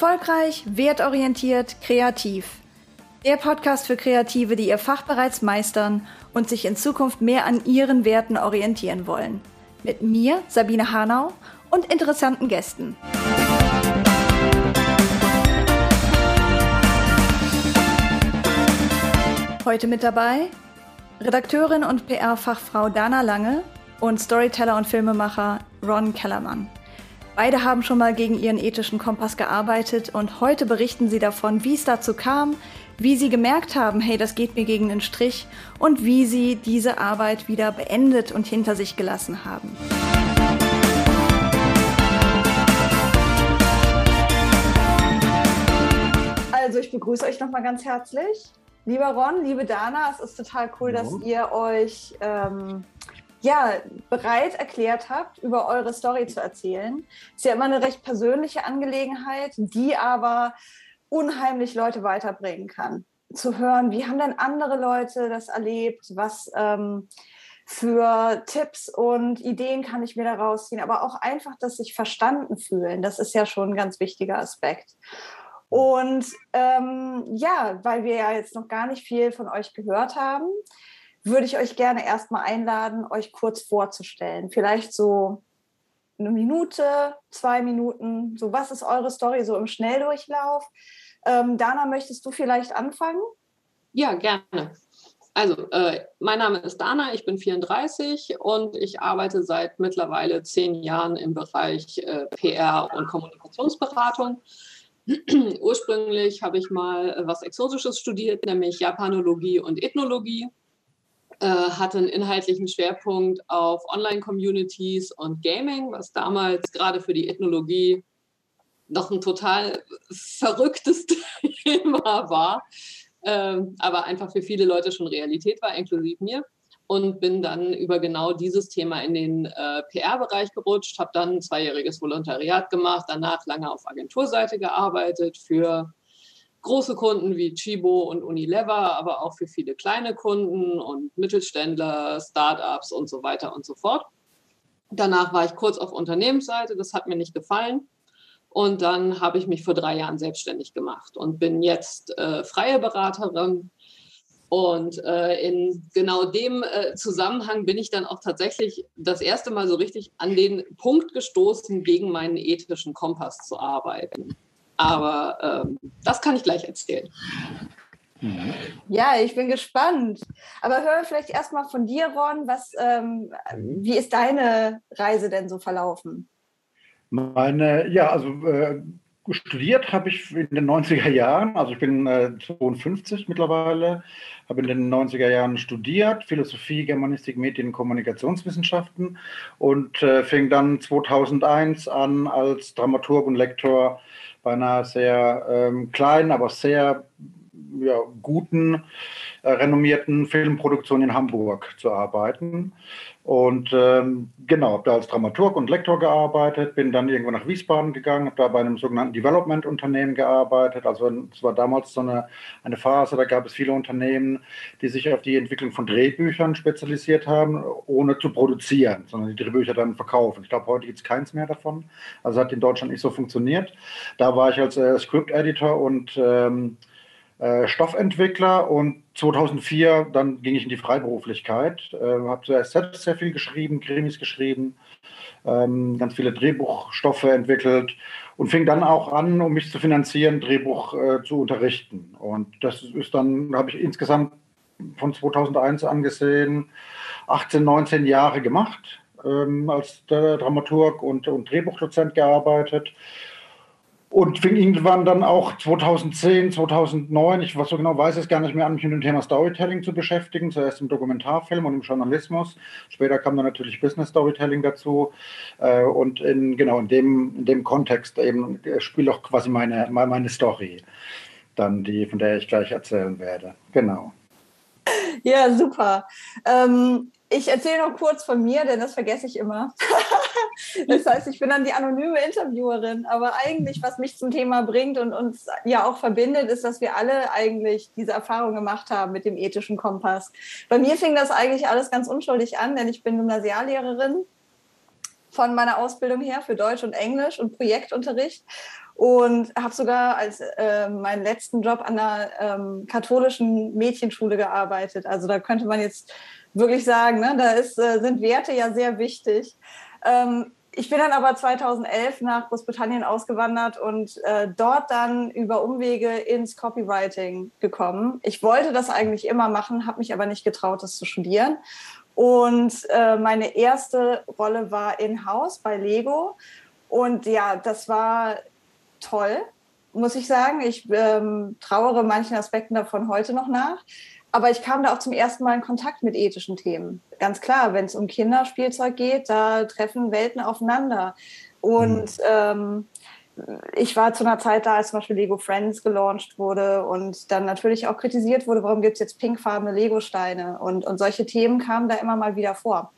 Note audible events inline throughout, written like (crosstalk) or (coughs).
Erfolgreich, wertorientiert, kreativ. Der Podcast für Kreative, die ihr Fach bereits meistern und sich in Zukunft mehr an ihren Werten orientieren wollen. Mit mir, Sabine Hanau, und interessanten Gästen. Heute mit dabei Redakteurin und PR-Fachfrau Dana Lange und Storyteller und Filmemacher Ron Kellermann. Beide haben schon mal gegen ihren ethischen Kompass gearbeitet und heute berichten sie davon, wie es dazu kam, wie sie gemerkt haben, hey, das geht mir gegen den Strich und wie sie diese Arbeit wieder beendet und hinter sich gelassen haben. Also ich begrüße euch nochmal ganz herzlich. Lieber Ron, liebe Dana, es ist total cool, dass ihr euch ähm, ja, bereit erklärt habt, über eure Story zu erzählen. Ist ja immer eine recht persönliche Angelegenheit, die aber unheimlich Leute weiterbringen kann. Zu hören, wie haben denn andere Leute das erlebt, was ähm, für Tipps und Ideen kann ich mir da rausziehen, aber auch einfach, dass sich verstanden fühlen, das ist ja schon ein ganz wichtiger Aspekt. Und ähm, ja, weil wir ja jetzt noch gar nicht viel von euch gehört haben, würde ich euch gerne erstmal einladen, euch kurz vorzustellen. Vielleicht so eine Minute, zwei Minuten. So, was ist eure Story so im Schnelldurchlauf? Ähm, Dana, möchtest du vielleicht anfangen? Ja, gerne. Also, äh, mein Name ist Dana, ich bin 34 und ich arbeite seit mittlerweile zehn Jahren im Bereich äh, PR und Kommunikationsberatung. (clears throat) Ursprünglich habe ich mal was Exotisches studiert, nämlich Japanologie und Ethnologie äh, hatte einen inhaltlichen Schwerpunkt auf Online-Communities und Gaming, was damals gerade für die Ethnologie noch ein total verrücktes (laughs) Thema war, ähm, aber einfach für viele Leute schon Realität war, inklusive mir. Und bin dann über genau dieses Thema in den äh, PR-Bereich gerutscht, habe dann ein zweijähriges Volontariat gemacht, danach lange auf Agenturseite gearbeitet für große Kunden wie Chibo und Unilever, aber auch für viele kleine Kunden und Mittelständler, Startups und so weiter und so fort. Danach war ich kurz auf Unternehmensseite, das hat mir nicht gefallen. Und dann habe ich mich vor drei Jahren selbstständig gemacht und bin jetzt äh, freie Beraterin. Und äh, in genau dem äh, Zusammenhang bin ich dann auch tatsächlich das erste Mal so richtig an den Punkt gestoßen, gegen meinen ethischen Kompass zu arbeiten. Aber ähm, das kann ich gleich erzählen. Mhm. Ja, ich bin gespannt. Aber hören vielleicht erstmal von dir, Ron, was, ähm, wie ist deine Reise denn so verlaufen? Meine, ja, also äh, studiert habe ich in den 90er Jahren, also ich bin äh, 52 mittlerweile, habe in den 90er Jahren studiert, Philosophie, Germanistik, Medien, Kommunikationswissenschaften und äh, fing dann 2001 an als Dramaturg und Lektor bei einer sehr ähm, kleinen, aber sehr ja, guten, äh, renommierten Filmproduktion in Hamburg zu arbeiten. Und ähm, genau, habe da als Dramaturg und Lektor gearbeitet, bin dann irgendwo nach Wiesbaden gegangen, habe da bei einem sogenannten Development-Unternehmen gearbeitet. Also es war damals so eine, eine Phase, da gab es viele Unternehmen, die sich auf die Entwicklung von Drehbüchern spezialisiert haben, ohne zu produzieren, sondern die Drehbücher dann verkaufen. Ich glaube, heute gibt es keins mehr davon. Also hat in Deutschland nicht so funktioniert. Da war ich als äh, Script-Editor und ähm, äh, Stoffentwickler und 2004 dann ging ich in die Freiberuflichkeit, äh, habe selbst sehr viel geschrieben, Krimis geschrieben, ähm, ganz viele Drehbuchstoffe entwickelt und fing dann auch an, um mich zu finanzieren, Drehbuch äh, zu unterrichten. Und das ist dann, habe ich insgesamt von 2001 angesehen, 18, 19 Jahre gemacht, ähm, als Dramaturg und, und Drehbuchdozent gearbeitet und fing irgendwann dann auch 2010, 2009, ich was so genau weiß es gar nicht mehr an, mich mit dem Thema Storytelling zu beschäftigen. Zuerst im Dokumentarfilm und im Journalismus. Später kam dann natürlich Business Storytelling dazu. Äh, und in, genau in dem, in dem Kontext eben äh, spielt auch quasi meine, meine Story, dann die, von der ich gleich erzählen werde. Genau. Ja, super. Ähm, ich erzähle noch kurz von mir, denn das vergesse ich immer. (laughs) das heißt, ich bin dann die anonyme Interviewerin. Aber eigentlich, was mich zum Thema bringt und uns ja auch verbindet, ist, dass wir alle eigentlich diese Erfahrung gemacht haben mit dem ethischen Kompass. Bei mir fing das eigentlich alles ganz unschuldig an, denn ich bin Gymnasiallehrerin von meiner Ausbildung her für Deutsch und Englisch und Projektunterricht und habe sogar als äh, meinen letzten Job an einer ähm, katholischen Mädchenschule gearbeitet. Also da könnte man jetzt wirklich sagen, ne, da ist, äh, sind Werte ja sehr wichtig. Ähm, ich bin dann aber 2011 nach Großbritannien ausgewandert und äh, dort dann über Umwege ins Copywriting gekommen. Ich wollte das eigentlich immer machen, habe mich aber nicht getraut, das zu studieren. Und äh, meine erste Rolle war in-house bei Lego. Und ja, das war toll, muss ich sagen. Ich ähm, trauere manchen Aspekten davon heute noch nach. Aber ich kam da auch zum ersten Mal in Kontakt mit ethischen Themen. Ganz klar, wenn es um Kinderspielzeug geht, da treffen Welten aufeinander. Und mhm. ähm, ich war zu einer Zeit da, als zum Beispiel Lego Friends gelauncht wurde und dann natürlich auch kritisiert wurde, warum gibt es jetzt pinkfarbene Lego-Steine? Und, und solche Themen kamen da immer mal wieder vor.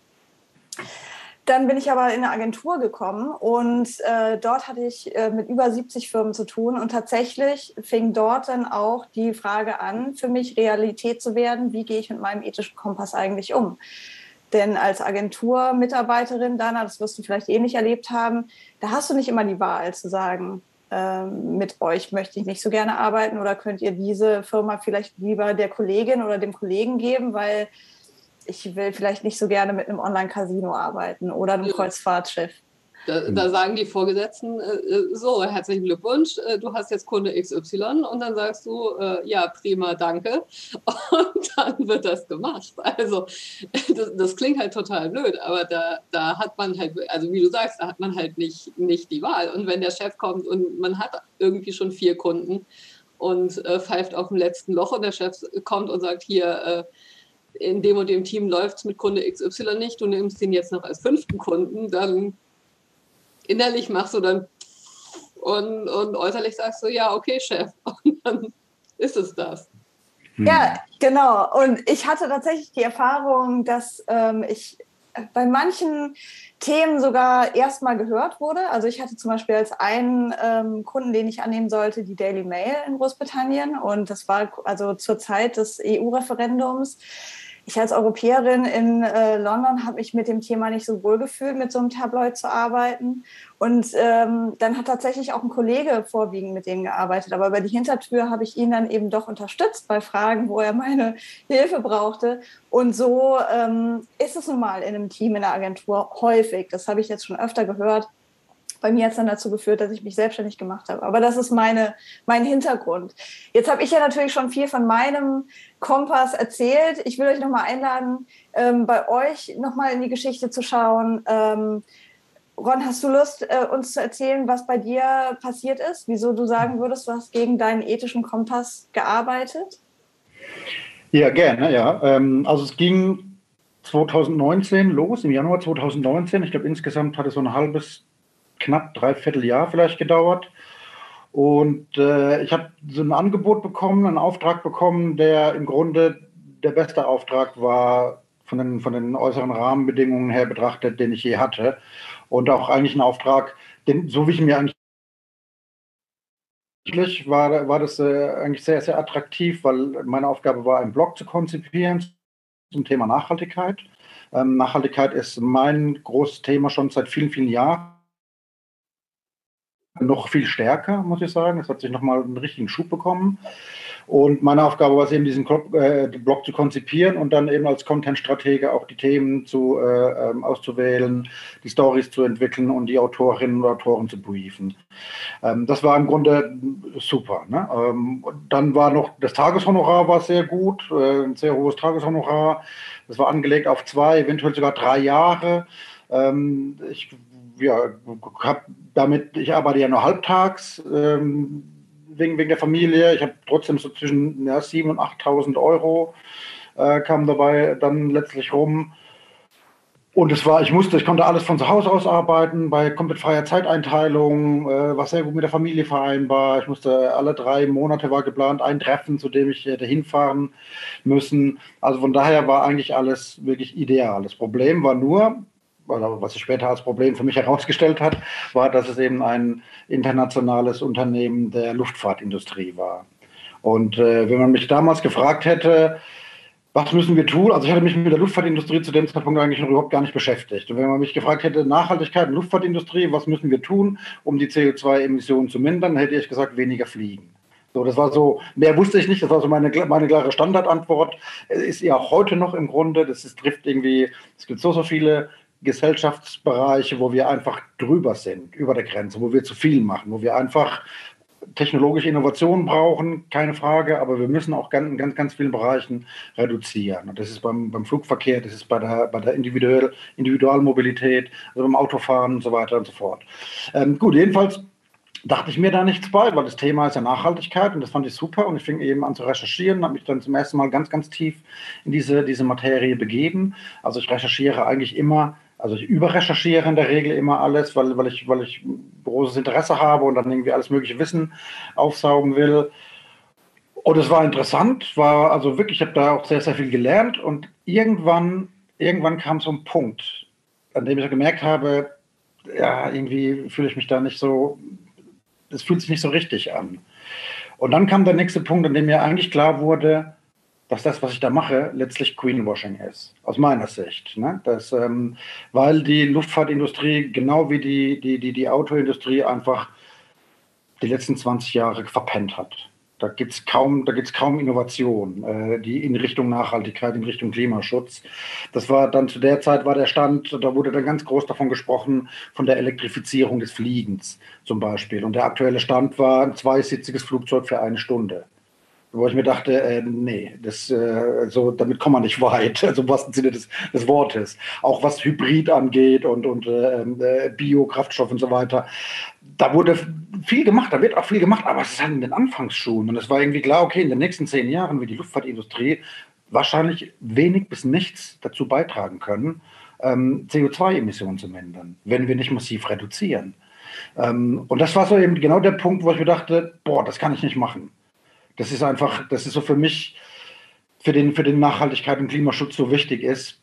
Dann bin ich aber in eine Agentur gekommen und äh, dort hatte ich äh, mit über 70 Firmen zu tun und tatsächlich fing dort dann auch die Frage an, für mich Realität zu werden, wie gehe ich mit meinem ethischen Kompass eigentlich um? Denn als Agenturmitarbeiterin, Dana, das wirst du vielleicht ähnlich erlebt haben, da hast du nicht immer die Wahl zu sagen, äh, mit euch möchte ich nicht so gerne arbeiten oder könnt ihr diese Firma vielleicht lieber der Kollegin oder dem Kollegen geben, weil ich will vielleicht nicht so gerne mit einem Online-Casino arbeiten oder einem Kreuzfahrtschiff. Da, da, sagen die Vorgesetzten, äh, äh, so, herzlichen Glückwunsch, äh, du hast jetzt Kunde XY und dann sagst du, äh, ja, prima, danke. (laughs) Und dann wird das gemacht. Also (laughs) das, das, klingt halt total blöd, aber da, da hat man halt, also wie du sagst, da hat man halt nicht, nicht die Wahl. Und wenn der Chef kommt und man hat irgendwie schon vier Kunden und äh, pfeift auf dem letzten Loch und der Chef kommt und sagt, hier, äh, in dem und dem Team läuft es mit Kunde XY nicht, du nimmst ihn jetzt noch als fünften Kunden, dann innerlich machst du dann und, und äußerlich sagst du, ja, okay, Chef. (laughs) Und dann ist es das. Hm. Ja, genau. Und ich hatte tatsächlich die Erfahrung, dass ähm, ich bei manchen Themen sogar erstmal gehört wurde. Also ich hatte zum Beispiel als einen ähm, Kunden, den ich annehmen sollte, die Daily Mail in Großbritannien. Und das war also zur Zeit des EU-Referendums ich als Europäerin in äh, London habe mich mit dem Thema nicht so wohl gefühlt, mit so einem Tabloid zu arbeiten. Und ähm, dann hat tatsächlich auch ein Kollege vorwiegend mit denen gearbeitet. Aber über die Hintertür habe ich ihn dann eben doch unterstützt bei Fragen, wo er meine (laughs) Hilfe brauchte. Und so ähm, ist es nun mal in einem Team, in der Agentur häufig. Das habe ich jetzt schon öfter gehört bei mir hat es dann dazu geführt, dass ich mich selbstständig gemacht habe. Aber das ist meine, mein Hintergrund. Jetzt habe ich ja natürlich schon viel von meinem Kompass erzählt. Ich will euch nochmal einladen, ähm, bei euch nochmal in die Geschichte zu schauen. Ähm, Ron, hast du Lust, äh, uns zu erzählen, was bei dir passiert ist? Wieso du sagen würdest, du hast gegen deinen ethischen Kompass gearbeitet? Ja, gerne, ja. Ähm, also es ging 2019 los, im Januar 2019. Ich glaube, insgesamt hat es so ein halbes knapp dreiviertel Jahr vielleicht gedauert. Und äh, ich habe so ein Angebot bekommen, einen Auftrag bekommen, der im Grunde der beste Auftrag war von den, von den äußeren Rahmenbedingungen her betrachtet, den ich je hatte. Und auch eigentlich ein Auftrag, den, so wie ich mir eigentlich war, war das äh, eigentlich sehr, sehr attraktiv, weil meine Aufgabe war, einen Blog zu konzipieren zum Thema Nachhaltigkeit. Ähm, Nachhaltigkeit ist mein großes Thema schon seit vielen, vielen Jahren noch viel stärker, muss ich sagen. Es hat sich nochmal einen richtigen Schub bekommen. Und meine Aufgabe war es eben, diesen äh, Blog zu konzipieren und dann eben als Content-Stratege auch die Themen zu, äh, ähm, auszuwählen, die Stories zu entwickeln und die Autorinnen und Autoren zu briefen. Ähm, das war im Grunde super. Ne? Ähm, dann war noch das Tageshonorar war sehr gut, äh, ein sehr hohes Tageshonorar. Das war angelegt auf zwei, eventuell sogar drei Jahre. Ähm, ich ja, habe damit, ich arbeite ja nur halbtags ähm, wegen, wegen der Familie. Ich habe trotzdem so zwischen ja, 7.000 und 8.000 Euro äh, kam dabei dann letztlich rum. Und es war, ich musste, ich konnte alles von zu Hause aus arbeiten, bei komplett freier Zeiteinteilung, äh, war sehr gut mit der Familie vereinbar. Ich musste alle drei Monate war geplant ein Treffen, zu dem ich hätte hinfahren müssen. Also von daher war eigentlich alles wirklich ideal. Das Problem war nur, oder was sich später als Problem für mich herausgestellt hat, war, dass es eben ein internationales Unternehmen der Luftfahrtindustrie war. Und äh, wenn man mich damals gefragt hätte, was müssen wir tun? Also ich hatte mich mit der Luftfahrtindustrie zu dem Zeitpunkt eigentlich noch überhaupt gar nicht beschäftigt. Und wenn man mich gefragt hätte, Nachhaltigkeit und Luftfahrtindustrie, was müssen wir tun, um die CO2-Emissionen zu mindern, hätte ich gesagt, weniger fliegen. So, das war so, mehr wusste ich nicht, das war so meine, meine klare Standardantwort. Ist ja auch heute noch im Grunde, das ist, trifft irgendwie, es gibt so, so viele Gesellschaftsbereiche, wo wir einfach drüber sind, über der Grenze, wo wir zu viel machen, wo wir einfach technologische Innovationen brauchen, keine Frage, aber wir müssen auch in ganz, ganz vielen Bereichen reduzieren. Und das ist beim, beim Flugverkehr, das ist bei der, bei der Individuell, Individualmobilität, also beim Autofahren und so weiter und so fort. Ähm, gut, jedenfalls dachte ich mir da nichts bei, weil das Thema ist ja Nachhaltigkeit und das fand ich super und ich fing eben an zu recherchieren, habe mich dann zum ersten Mal ganz, ganz tief in diese, diese Materie begeben. Also ich recherchiere eigentlich immer also ich überrecherchiere in der Regel immer alles, weil, weil, ich, weil ich großes Interesse habe und dann irgendwie alles mögliche Wissen aufsaugen will. Und es war interessant, war also wirklich, ich habe da auch sehr, sehr viel gelernt und irgendwann, irgendwann kam so ein Punkt, an dem ich gemerkt habe, ja, irgendwie fühle ich mich da nicht so, es fühlt sich nicht so richtig an. Und dann kam der nächste Punkt, an dem mir eigentlich klar wurde, dass das, was ich da mache, letztlich Greenwashing ist, aus meiner Sicht. Ne? Das, ähm, weil die Luftfahrtindustrie, genau wie die, die, die, die Autoindustrie, einfach die letzten 20 Jahre verpennt hat. Da gibt es kaum, kaum Innovation, äh, die in Richtung Nachhaltigkeit, in Richtung Klimaschutz. Das war dann zu der Zeit war der Stand, da wurde dann ganz groß davon gesprochen, von der Elektrifizierung des Fliegens zum Beispiel. Und der aktuelle Stand war ein zweisitziges Flugzeug für eine Stunde wo ich mir dachte, äh, nee, das, äh, so, damit kommt man nicht weit, (laughs) also im wahrsten Sinne des, des Wortes. Auch was Hybrid angeht und, und äh, äh, Biokraftstoff und so weiter. Da wurde viel gemacht, da wird auch viel gemacht, aber es ist halt in den Anfangsschuhen. Und es war irgendwie klar, okay, in den nächsten zehn Jahren wird die Luftfahrtindustrie wahrscheinlich wenig bis nichts dazu beitragen können, ähm, CO2-Emissionen zu mindern, wenn wir nicht massiv reduzieren. Ähm, und das war so eben genau der Punkt, wo ich mir dachte, boah, das kann ich nicht machen. Das ist einfach, das ist so für mich, für den, für den Nachhaltigkeit und Klimaschutz so wichtig ist,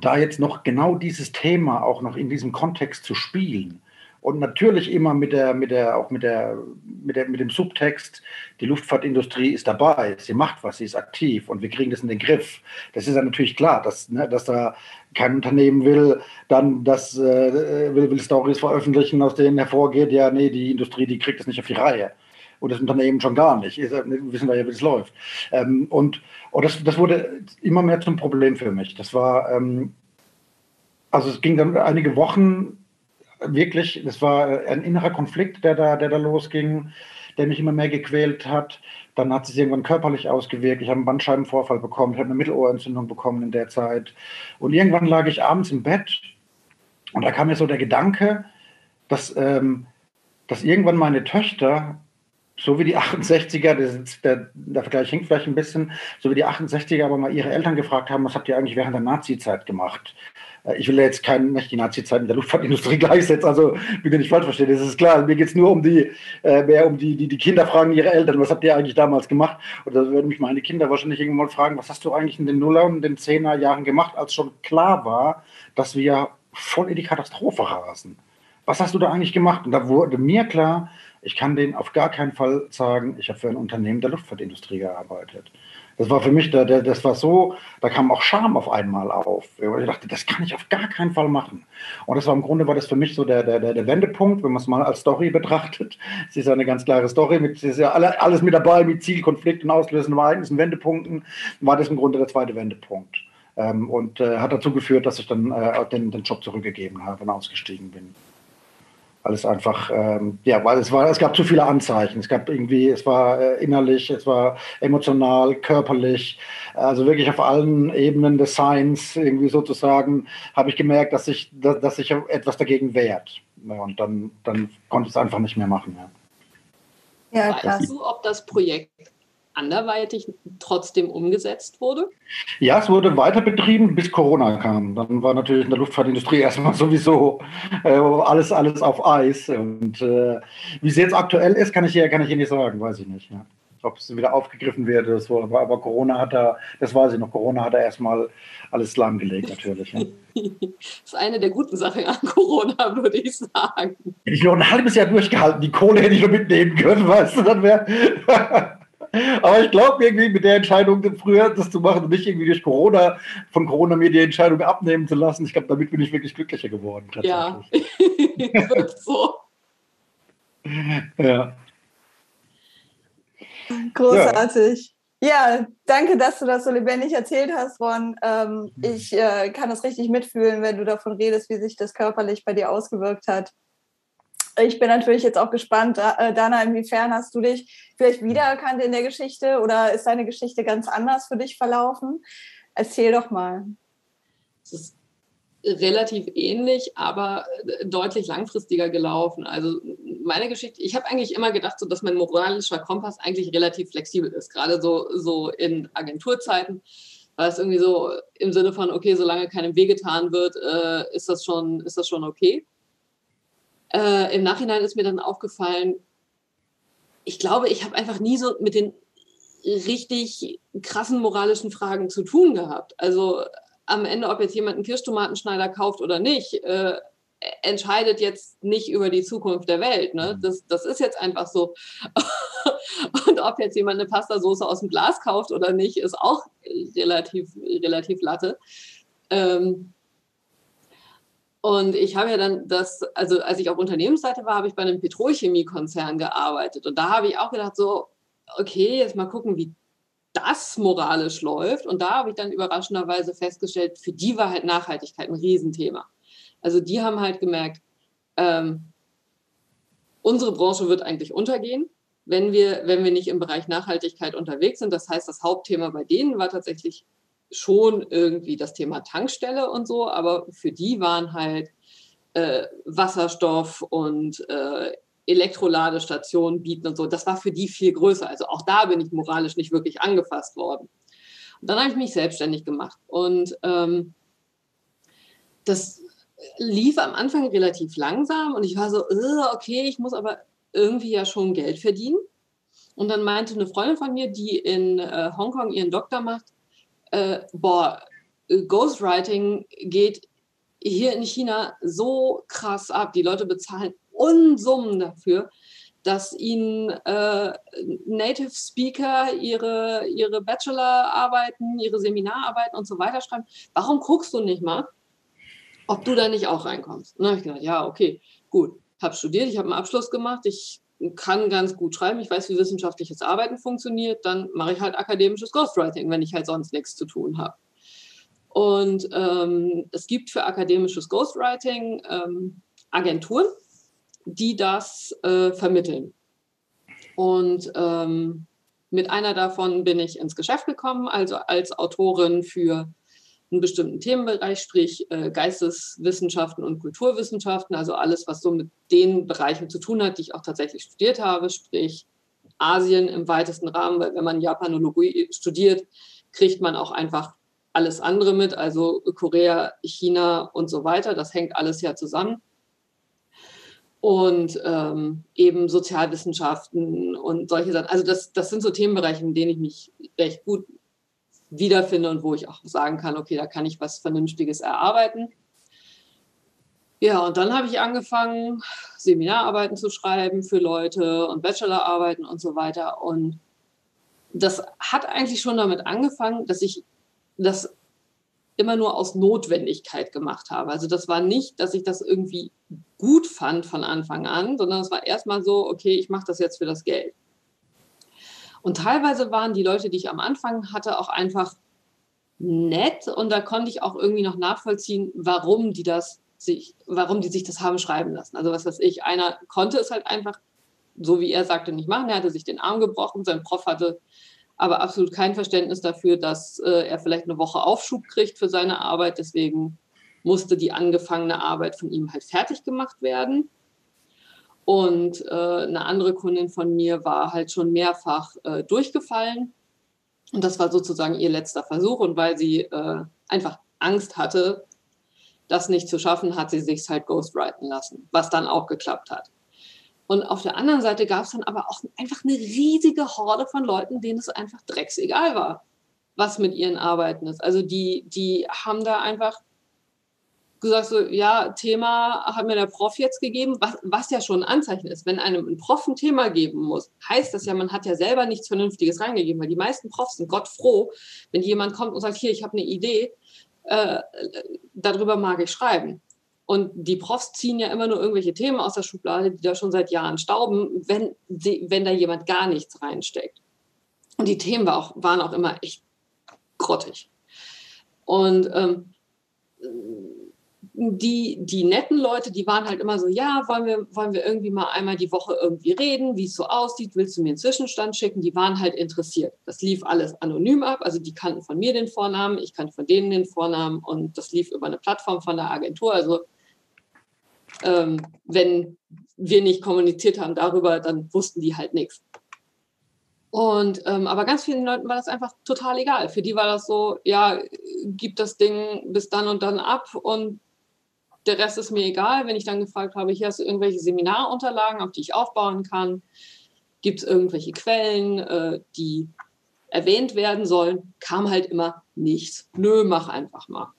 da jetzt noch genau dieses Thema auch noch in diesem Kontext zu spielen. Und natürlich immer mit der, mit der, auch mit der, mit der, mit dem Subtext, die Luftfahrtindustrie ist dabei, sie macht was, sie ist aktiv und wir kriegen das in den Griff. Das ist ja natürlich klar, dass, ne, dass da kein Unternehmen will, dann das äh, will, will Stories veröffentlichen, aus denen hervorgeht, ja, nee, die Industrie, die kriegt es nicht auf die Reihe und das Unternehmen schon gar nicht. Wir wissen wir ja, wie es läuft. Ähm, und und das, das wurde immer mehr zum Problem für mich. Das war, ähm, also es ging dann einige Wochen wirklich, das war ein innerer Konflikt, der da, der da losging, der mich immer mehr gequält hat. Dann hat es sich irgendwann körperlich ausgewirkt. Ich habe einen Bandscheibenvorfall bekommen, ich habe eine Mittelohrentzündung bekommen in der Zeit. Und irgendwann lag ich abends im Bett und da kam mir so der Gedanke, dass, ähm, dass irgendwann meine Töchter so wie die (laughs) 68er, der, der, Vergleich hinkt vielleicht ein bisschen, so wie die 68er aber mal ihre Eltern gefragt haben, was habt ihr eigentlich während der Nazi-Zeit gemacht? Äh, ich will jetzt kein, nicht die Nazi-Zeit mit der Luftfahrtindustrie (laughs) gleichsetzen, also bitte nicht falsch verstehen, das ist klar. Mir geht es nur um die, äh, mehr um die, die, die Kinder fragen ihre Eltern, was habt ihr eigentlich damals gemacht? Und da würden mich meine Kinder wahrscheinlich irgendwann fragen, was hast du eigentlich in den Nuller und den Zehner Jahren gemacht, als schon klar war, dass wir voll in die Katastrophe rasen? Was hast du da eigentlich gemacht? Und da wurde mir klar, ich kann denen auf gar keinen Fall sagen, ich habe für ein Unternehmen der Luftfahrtindustrie gearbeitet. Das war für mich, der, das war so, da kam auch Scham auf einmal auf. Ich dachte, das kann ich auf gar keinen Fall machen. Und das war im Grunde war das für mich so der, der, der Wendepunkt, wenn man es mal als Story betrachtet. (laughs) Es ist ja eine ganz klare Story, mit, es ist ja alle, alles mit dabei, mit Ziel, Konflikten, Auslösen, Ereignissen, Wendepunkten, war das im Grunde der zweite Wendepunkt. Ähm, und äh, hat dazu geführt, dass ich dann äh, den, den Job zurückgegeben habe und ausgestiegen bin alles einfach, ähm, ja, weil es war, es gab zu viele Anzeichen. Es gab irgendwie, es war äh, innerlich, es war emotional, körperlich, also wirklich auf allen Ebenen des Seins irgendwie sozusagen, habe ich gemerkt, dass sich, dass, dass sich etwas dagegen wehrt. Ja, und dann, dann konnte ich es einfach nicht mehr machen. Ja. Ja, weißt du, ob das Projekt anderweitig trotzdem umgesetzt wurde? Ja, es wurde weiter betrieben, bis Corona kam. Dann war natürlich in der Luftfahrtindustrie (laughs) erstmal sowieso äh, alles, alles auf Eis. Und äh, wie es jetzt aktuell ist, kann ich hier, kann ich hier nicht sagen, weiß ich nicht. Ja. Ob es wieder aufgegriffen wird so. Aber, aber, Corona hat da, das weiß ich noch, Corona hat da erstmal alles lahmgelegt, natürlich. Ja. das (laughs) ist eine der guten Sachen an Corona, würde ich sagen. Hätte ich noch ein halbes Jahr durchgehalten, die Kohle hätte ich noch mitnehmen können, weißt du, dann wäre. (laughs) Aber ich glaube irgendwie mit der Entscheidung früher, das zu machen, nicht irgendwie durch Corona, von Corona mir die Entscheidung abnehmen zu lassen, ich glaube, damit bin ich wirklich glücklicher geworden. Ja, (laughs) so. Ja. Großartig. Ja. ja. danke, dass du das so lebendig erzählt hast, Ron. Ähm, mhm. ich äh, kann das richtig mitfühlen, wenn du davon redest, wie sich das körperlich bei dir ausgewirkt hat. Ich bin natürlich jetzt auch gespannt, äh, Dana, inwiefern hast du dich vielleicht wiedererkannt in der Geschichte oder ist deine Geschichte ganz anders für dich verlaufen? Erzähl doch mal. Es ist relativ ähnlich, aber äh, deutlich langfristiger gelaufen. Also meine Geschichte, ich habe eigentlich immer gedacht, so, dass mein moralischer Kompass eigentlich relativ flexibel ist, gerade so, so in Agenturzeiten. War es irgendwie so im Sinne von, okay, solange keinem wehgetan wird, äh, ist, das schon, ist das schon okay. Äh, Im Nachhinein ist mir dann aufgefallen, ich glaube, ich habe einfach nie so mit den richtig krassen moralischen Fragen zu tun gehabt. Also am Ende, ob jetzt jemand einen Kirschtomatenschneider kauft oder nicht, äh, entscheidet jetzt nicht über die Zukunft der Welt. Ne? Mhm. Das, das ist jetzt einfach so. (laughs) Und ob jetzt jemand eine Pastasoße aus dem Glas kauft oder nicht, ist auch relativ, relativ Latte. Ähm, und ich habe ja dann das, also als ich auf Unternehmensseite war, habe ich bei einem Petrolchemiekonzern gearbeitet. Und da habe ich auch gedacht, so, okay, jetzt mal gucken, wie das moralisch läuft. Und da habe ich dann überraschenderweise festgestellt, für die war halt Nachhaltigkeit ein Riesenthema. Also die haben halt gemerkt, ähm, unsere Branche wird eigentlich untergehen, wenn wir, wenn wir nicht im Bereich Nachhaltigkeit unterwegs sind. Das heißt, das Hauptthema bei denen war tatsächlich schon irgendwie das Thema Tankstelle und so, aber für die waren halt äh, Wasserstoff und äh, Elektroladestationen bieten und so. Das war für die viel größer. Also auch da bin ich moralisch nicht wirklich angefasst worden. Und dann habe ich mich selbstständig gemacht und ähm, das lief am Anfang relativ langsam und ich war so, okay, ich muss aber irgendwie ja schon Geld verdienen. Und dann meinte eine Freundin von mir, die in äh, Hongkong ihren Doktor macht, äh, boah, Ghostwriting geht hier in China so krass ab. Die Leute bezahlen Unsummen dafür, dass ihnen äh, Native Speaker ihre, ihre Bachelorarbeiten, ihre Seminararbeiten und so weiter schreiben. Warum guckst du nicht mal, ob du da nicht auch reinkommst? Und dann habe ich gedacht, ja, okay, gut. Habe studiert, ich habe einen Abschluss gemacht, ich kann ganz gut schreiben, ich weiß, wie wissenschaftliches Arbeiten funktioniert, dann mache ich halt akademisches Ghostwriting, wenn ich halt sonst nichts zu tun habe. Und ähm, es gibt für akademisches Ghostwriting ähm, Agenturen, die das äh, vermitteln. Und ähm, mit einer davon bin ich ins Geschäft gekommen, also als Autorin für einen bestimmten Themenbereich, sprich äh, Geisteswissenschaften und Kulturwissenschaften, also alles, was so mit den Bereichen zu tun hat, die ich auch tatsächlich studiert habe, sprich Asien im weitesten Rahmen, weil wenn man Japanologie studiert, kriegt man auch einfach alles andere mit, also Korea, China und so weiter. Das hängt alles ja zusammen. Und ähm, eben Sozialwissenschaften und solche Sachen. Also das, das sind so Themenbereiche, in denen ich mich recht gut wiederfinde und wo ich auch sagen kann, okay, da kann ich was Vernünftiges erarbeiten. Ja, und dann habe ich angefangen, Seminararbeiten zu schreiben für Leute und Bachelorarbeiten und so weiter. Und das hat eigentlich schon damit angefangen, dass ich das immer nur aus Notwendigkeit gemacht habe. Also das war nicht, dass ich das irgendwie gut fand von Anfang an, sondern es war erstmal so, okay, ich mache das jetzt für das Geld. Und teilweise waren die Leute, die ich am Anfang hatte, auch einfach nett und da konnte ich auch irgendwie noch nachvollziehen, warum die das sich, warum die sich das haben schreiben lassen. Also was weiß ich, einer konnte es halt einfach, so wie er sagte, nicht machen. Er hatte sich den Arm gebrochen, sein Prof hatte aber absolut kein Verständnis dafür, dass äh, er vielleicht eine Woche Aufschub kriegt für seine Arbeit. Deswegen musste die angefangene Arbeit von ihm halt fertig gemacht werden. Und äh, eine andere Kundin von mir war halt schon mehrfach äh, durchgefallen. Und das war sozusagen ihr letzter Versuch. Und weil sie äh, einfach Angst hatte, das nicht zu schaffen, hat sie sich halt ghostwriten lassen, was dann auch geklappt hat. Und auf der anderen Seite gab es dann aber auch einfach eine riesige Horde von Leuten, denen es einfach drecksegal war, was mit ihren Arbeiten ist. Also die, die haben da einfach gesagt so, ja, Thema hat mir der Prof jetzt gegeben, was, was ja schon ein Anzeichen ist. Wenn einem ein Prof ein Thema geben muss, heißt das ja, man hat ja selber nichts Vernünftiges reingegeben, weil die meisten Profs sind Gott froh, wenn jemand kommt und sagt, hier, ich habe eine Idee, äh, darüber mag ich schreiben. Und die Profs ziehen ja immer nur irgendwelche Themen aus der Schublade, die da schon seit Jahren stauben, wenn, sie, wenn da jemand gar nichts reinsteckt. Und die Themen war auch, waren auch immer echt grottig. Und ähm, die, die netten Leute, die waren halt immer so, ja, wollen wir, wollen wir irgendwie mal einmal die Woche irgendwie reden, wie es so aussieht, willst du mir einen Zwischenstand schicken? Die waren halt interessiert. Das lief alles anonym ab, also die kannten von mir den Vornamen, ich kannte von denen den Vornamen und das lief über eine Plattform von der Agentur. Also ähm, wenn wir nicht kommuniziert haben darüber, dann wussten die halt nichts. Und ähm, aber ganz vielen Leuten war das einfach total egal. Für die war das so, ja, gib das Ding bis dann und dann ab und der Rest ist mir egal. Wenn ich dann gefragt habe, hier hast du irgendwelche Seminarunterlagen, auf die ich aufbauen kann, gibt es irgendwelche Quellen, äh, die erwähnt werden sollen, kam halt immer nichts. Nö, mach einfach mal.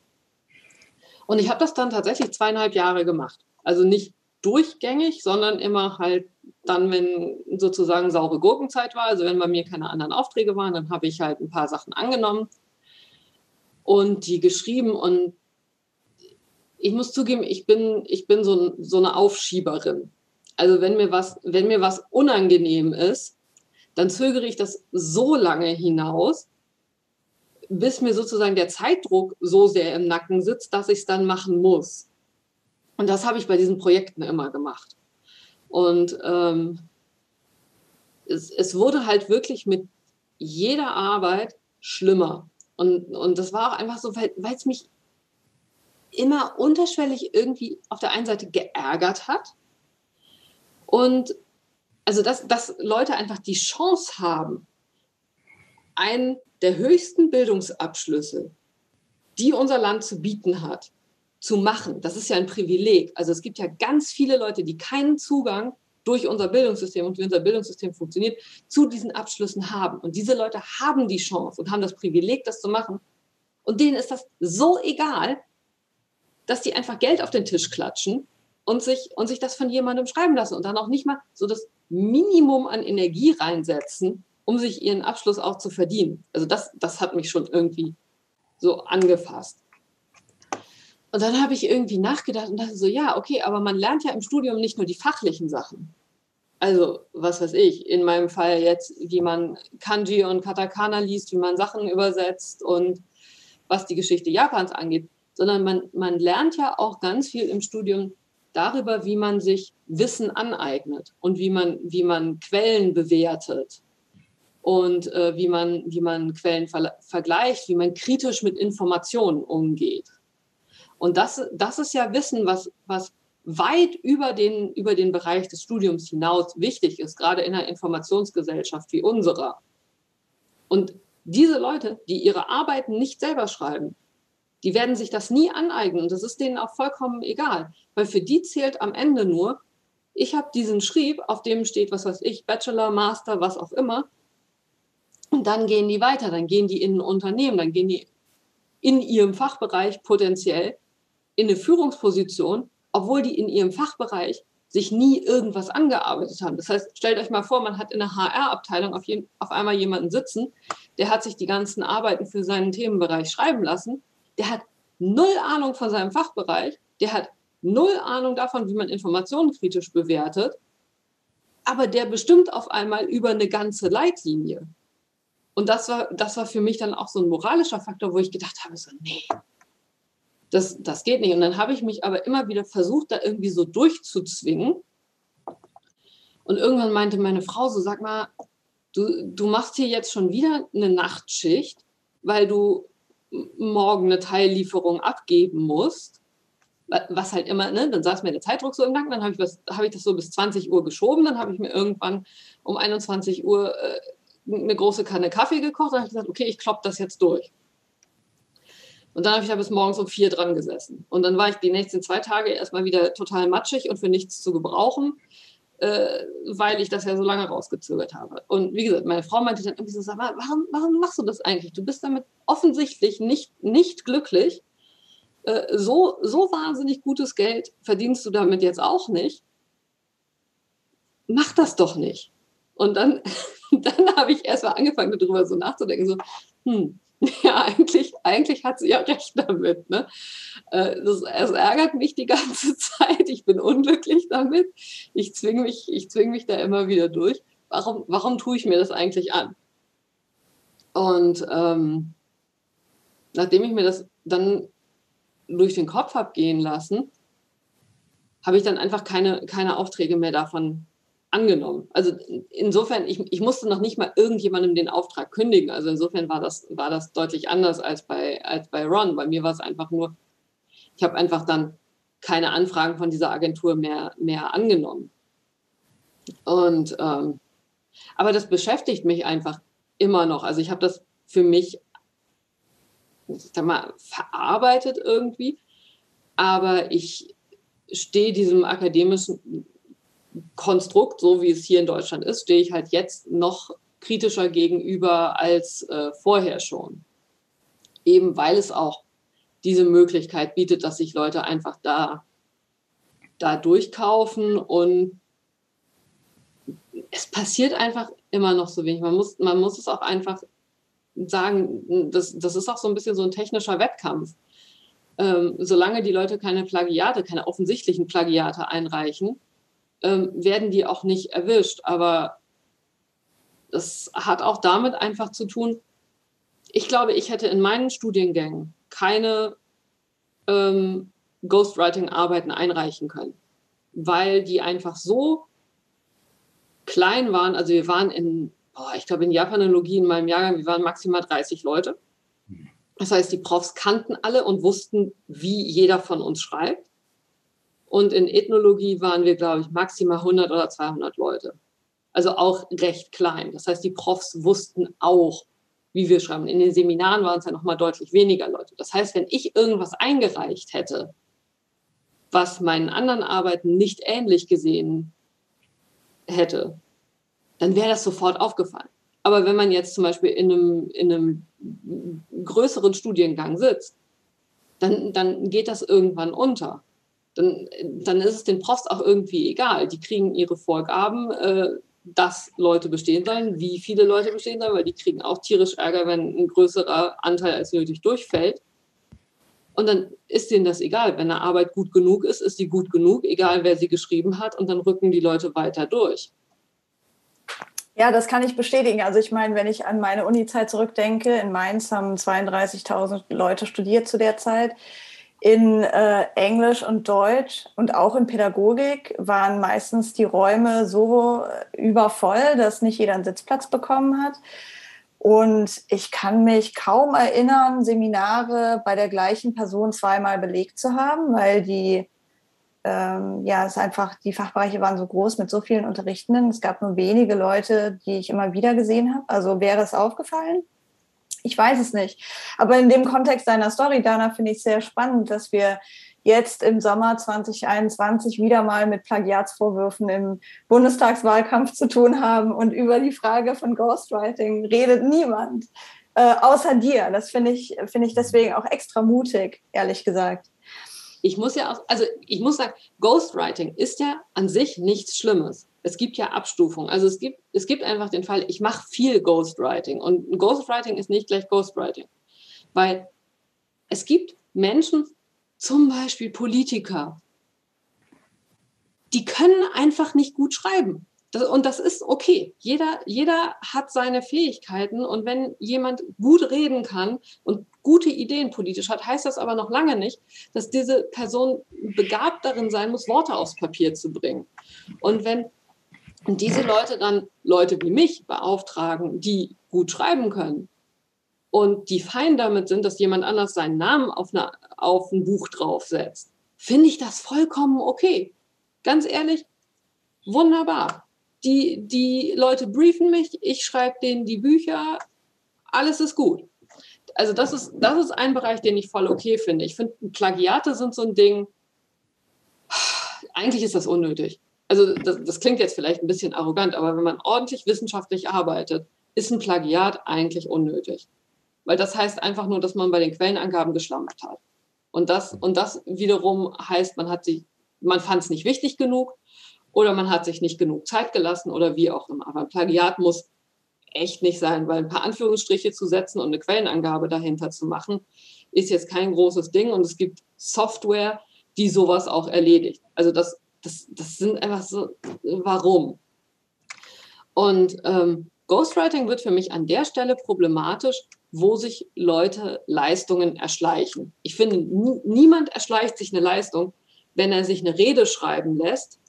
Und ich habe das dann tatsächlich zweieinhalb Jahre gemacht. Also nicht durchgängig, sondern immer halt dann, wenn sozusagen saure Gurkenzeit war, also wenn bei mir keine anderen Aufträge waren, dann habe ich halt ein paar Sachen angenommen und die geschrieben und ich muss zugeben, ich bin, ich bin so, so eine Aufschieberin. Also wenn mir was, wenn mir was unangenehm ist, dann zögere ich das so lange hinaus, bis mir sozusagen der Zeitdruck so sehr im Nacken sitzt, dass ich es dann machen muss. Und das habe ich bei diesen Projekten immer gemacht. Und ähm, es, es wurde halt wirklich mit jeder Arbeit schlimmer. Und, und das war auch einfach so, weil es mich immer unterschwellig irgendwie auf der einen Seite geärgert hat und also dass, dass Leute einfach die Chance haben, einen der höchsten Bildungsabschlüsse, die unser Land zu bieten hat, zu machen. Das ist ja ein Privileg. Also es gibt ja ganz viele Leute, die keinen Zugang durch unser Bildungssystem und wie unser Bildungssystem funktioniert, zu diesen Abschlüssen haben. Und diese Leute haben die Chance und haben das Privileg, das zu machen. Und denen ist das so egal, dass die einfach Geld auf den Tisch klatschen und sich, und sich das von jemandem schreiben lassen und dann auch nicht mal so das Minimum an Energie reinsetzen, um sich ihren Abschluss auch zu verdienen. Also das, das hat mich schon irgendwie so angefasst. Und dann habe ich irgendwie nachgedacht und dachte so, ja, okay, aber man lernt ja im Studium nicht nur die fachlichen Sachen. Also, was weiß ich, in meinem Fall jetzt, wie man Kanji und Katakana liest, wie man Sachen übersetzt und was die Geschichte Japans angeht sondern man, man lernt ja auch ganz viel im Studium darüber, wie man sich Wissen aneignet und wie man, wie man Quellen bewertet und äh, wie, man, wie man Quellen ver vergleicht, wie man kritisch mit Informationen umgeht. Und das, das ist ja Wissen, was, was weit über den, über den Bereich des Studiums hinaus wichtig ist, gerade in einer Informationsgesellschaft wie unserer. Und diese Leute, die ihre Arbeiten nicht selber schreiben, die werden sich das nie aneignen. Das ist denen auch vollkommen egal, weil für die zählt am Ende nur, ich habe diesen Schrieb, auf dem steht, was weiß ich, Bachelor, Master, was auch immer. Und dann gehen die weiter, dann gehen die in ein Unternehmen, dann gehen die in ihrem Fachbereich potenziell in eine Führungsposition, obwohl die in ihrem Fachbereich sich nie irgendwas angearbeitet haben. Das heißt, stellt euch mal vor, man hat in der HR-Abteilung auf, auf einmal jemanden sitzen, der hat sich die ganzen Arbeiten für seinen Themenbereich schreiben lassen der hat null Ahnung von seinem Fachbereich, der hat null Ahnung davon, wie man Informationen kritisch bewertet, aber der bestimmt auf einmal über eine ganze Leitlinie. Und das war, das war für mich dann auch so ein moralischer Faktor, wo ich gedacht habe, so, nee, das, das geht nicht. Und dann habe ich mich aber immer wieder versucht, da irgendwie so durchzuzwingen. Und irgendwann meinte meine Frau so, sag mal, du, du machst hier jetzt schon wieder eine Nachtschicht, weil du morgen eine Teillieferung abgeben musst, was halt immer, ne, dann saß mir der Zeitdruck so im Nacken, dann habe ich, hab ich das so bis 20 Uhr geschoben, dann habe ich mir irgendwann um 21 Uhr äh, eine große Kanne Kaffee gekocht, dann habe ich gesagt, okay, ich klopp das jetzt durch. Und dann habe ich da bis morgens um vier dran gesessen. Und dann war ich die nächsten zwei Tage erstmal wieder total matschig und für nichts zu gebrauchen äh, weil ich das ja so lange rausgezögert habe. Und wie gesagt, meine Frau meinte dann irgendwie so, sag mal, warum, warum machst du das eigentlich? Du bist damit offensichtlich nicht, nicht glücklich. äh, so, so wahnsinnig gutes Geld verdienst du damit jetzt auch nicht. Mach das doch nicht. Und dann, (laughs) dann habe ich erst mal angefangen, darüber so nachzudenken, so, hm, (laughs) ja, eigentlich, eigentlich hat sie ja recht damit. Ne? Äh, das, es ärgert mich die ganze (laughs) Zeit. Ich bin unglücklich damit. Ich zwinge mich, ich zwing mich da immer wieder durch. Warum, warum tue ich mir das eigentlich an? Und ähm, nachdem ich mir das dann durch den Kopf habe gehen lassen, habe ich dann einfach keine, keine Aufträge mehr davon angenommen. Also insofern, ich, ich musste noch nicht mal irgendjemandem den Auftrag kündigen. Also insofern war das, war das deutlich anders als bei, als bei Ron. Bei mir war es einfach nur, ich habe einfach dann keine Anfragen von dieser Agentur mehr, mehr angenommen. Und ähm, aber das beschäftigt mich einfach immer noch. Also ich habe das für mich sag mal, verarbeitet irgendwie, aber ich stehe diesem akademischen Konstrukt, so wie es hier in Deutschland ist, stehe ich halt jetzt noch kritischer gegenüber als äh, vorher schon. Eben weil es auch diese Möglichkeit bietet, dass sich Leute einfach da, da durchkaufen und es passiert einfach immer noch so wenig. Man muss, man muss es auch einfach sagen, das, das ist auch so ein bisschen so ein technischer Wettkampf. Ähm, solange die Leute keine Plagiate, keine offensichtlichen Plagiate einreichen, ähm, werden die auch nicht erwischt. Aber das hat auch damit einfach zu tun, ich glaube, ich hätte in meinen Studiengängen keine ähm, Ghostwriting-Arbeiten einreichen können, weil die einfach so klein waren. Also wir waren in, oh, ich glaube, in Japanologie in meinem Jahrgang, wir waren maximal 30 Leute. Das heißt, die Profs kannten alle und wussten, wie jeder von uns schreibt. Und in Ethnologie waren wir, glaube ich, maximal 100 oder 200 Leute. Also auch recht klein. Das heißt, die Profs wussten auch, wie wir schreiben. In den Seminaren waren es ja noch mal deutlich weniger Leute. Das heißt, wenn ich irgendwas eingereicht hätte, was meinen anderen Arbeiten nicht ähnlich gesehen hätte, dann wäre das sofort aufgefallen. Aber wenn man jetzt zum Beispiel in einem, in einem größeren Studiengang sitzt, dann, dann geht das irgendwann unter dann, dann ist es den Profs auch irgendwie egal. Die kriegen ihre Vorgaben, äh, dass Leute bestehen sollen, wie viele Leute bestehen sollen, weil die kriegen auch tierisch Ärger, wenn ein größerer Anteil als nötig durchfällt. Und dann ist denen das egal. Wenn eine Arbeit gut genug ist, ist sie gut genug, egal wer sie geschrieben hat, und dann rücken die Leute weiter durch. Ja, das kann ich bestätigen. Also ich meine, wenn ich an meine Uni-Zeit zurückdenke, in Mainz haben 32.000 Leute studiert zu der Zeit in äh, Englisch und Deutsch und auch in Pädagogik waren meistens die Räume so übervoll, dass nicht jeder einen Sitzplatz bekommen hat. Und ich kann mich kaum erinnern, Seminare bei der gleichen Person zweimal belegt zu haben, weil die, ähm, ja, es einfach, die Fachbereiche waren so groß mit so vielen Unterrichtenden. Es gab nur wenige Leute, die ich immer wieder gesehen habe. Also wäre es aufgefallen? Ich weiß es nicht. Aber in dem Kontext deiner Story, Dana, finde ich sehr spannend, dass wir jetzt im Sommer 2021 wieder mal mit Plagiatsvorwürfen im Bundestagswahlkampf zu tun haben und über die Frage von Ghostwriting redet niemand, äh, außer dir. Das finde ich, finde ich deswegen auch extra mutig, ehrlich gesagt. Ich muss ja auch, also ich muss sagen, Ghostwriting ist ja an sich nichts Schlimmes es gibt ja Abstufungen. Also es gibt, es gibt einfach den Fall, ich mache viel Ghostwriting und Ghostwriting ist nicht gleich Ghostwriting, weil es gibt Menschen, zum Beispiel Politiker, die können einfach nicht gut schreiben. Und das ist okay. Jeder, jeder hat seine Fähigkeiten und wenn jemand gut reden kann und gute Ideen politisch hat, heißt das aber noch lange nicht, dass diese Person begabt darin sein muss, Worte aufs Papier zu bringen. Und wenn und diese Leute dann Leute wie mich beauftragen, die gut schreiben können und die fein damit sind, dass jemand anders seinen Namen auf, eine, auf ein Buch draufsetzt, finde ich das vollkommen okay. Ganz ehrlich, wunderbar. Die, die Leute briefen mich, ich schreibe denen die Bücher, alles ist gut. Also das ist, das ist ein Bereich, den ich voll okay finde. Ich finde, Plagiate sind so ein Ding, eigentlich ist das unnötig also das, das klingt jetzt vielleicht ein bisschen arrogant, aber wenn man ordentlich wissenschaftlich arbeitet, ist ein Plagiat eigentlich unnötig. Weil das heißt einfach nur, dass man bei den Quellenangaben geschlampt hat. Und das, und das wiederum heißt, man hat sich, man fand es nicht wichtig genug oder man hat sich nicht genug Zeit gelassen oder wie auch immer. Aber Plagiat muss echt nicht sein, weil ein paar Anführungsstriche zu setzen und eine Quellenangabe dahinter zu machen, ist jetzt kein großes Ding. Und es gibt Software, die sowas auch erledigt. Also das, das, das sind einfach so, warum? Und ähm, Ghostwriting wird für mich an der Stelle problematisch, wo sich Leute Leistungen erschleichen. Ich finde, niemand erschleicht sich eine Leistung, wenn er sich eine Rede schreiben lässt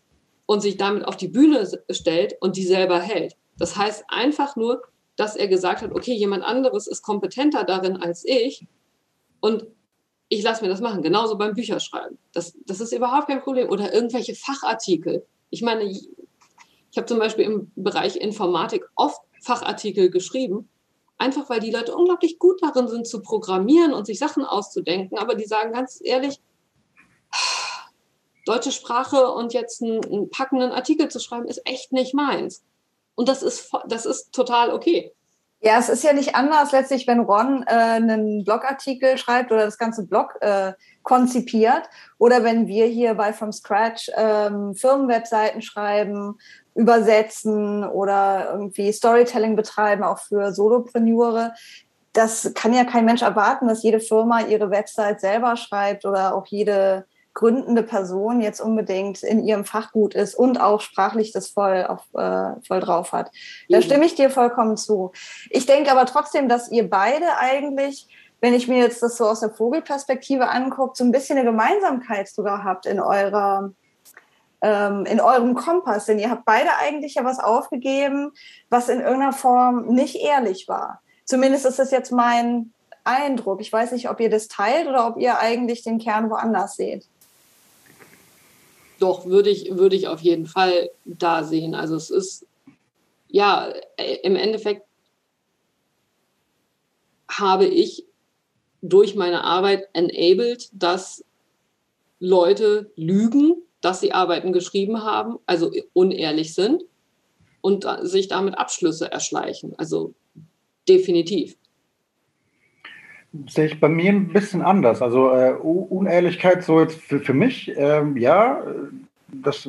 und sich damit auf die Bühne stellt und die selber hält. Das heißt einfach nur, dass er gesagt hat, okay, jemand anderes ist kompetenter darin als ich und ich lasse mir das machen. Genauso beim Bücherschreiben. Das, das ist überhaupt kein Problem. Oder irgendwelche Fachartikel. Ich meine, ich habe zum Beispiel im Bereich Informatik oft Fachartikel geschrieben, einfach weil die Leute unglaublich gut darin sind zu programmieren und sich Sachen auszudenken. Aber die sagen ganz ehrlich, deutsche Sprache und jetzt einen, einen packenden Artikel zu schreiben, ist echt nicht meins. Und das ist, das ist total okay. Ja, es ist ja nicht anders letztlich, wenn Ron äh, einen Blogartikel schreibt oder das ganze Blog äh, konzipiert oder wenn wir hier bei From Scratch ähm, Firmenwebseiten schreiben, übersetzen oder irgendwie Storytelling betreiben, auch für Solopreneure. Das kann ja kein Mensch erwarten, dass jede Firma ihre Website selber schreibt oder auch jede gründende Person jetzt unbedingt in ihrem Fach gut ist und auch sprachlich das voll, auf, äh, voll drauf hat. Da stimme ich dir vollkommen zu. Ich denke aber trotzdem, dass ihr beide eigentlich, wenn ich mir jetzt das so aus der Vogelperspektive angucke, so ein bisschen eine Gemeinsamkeit sogar habt in eurer ähm, in eurem Kompass, denn ihr habt beide eigentlich ja was aufgegeben, was in irgendeiner Form nicht ehrlich war. Zumindest ist das jetzt mein Eindruck. Ich weiß nicht, ob ihr das teilt oder ob ihr eigentlich den Kern woanders seht. Doch, würde ich, würde ich auf jeden Fall da sehen. Also es ist, ja, äh, im Endeffekt habe ich durch meine Arbeit enabled, dass Leute lügen, dass sie Arbeiten geschrieben haben, also unehrlich sind und sich damit Abschlüsse erschleichen. Also definitiv sehe ich bei mir ein bisschen anders. Also äh, Unehrlichkeit so jetzt für, für mich, ähm, ja, das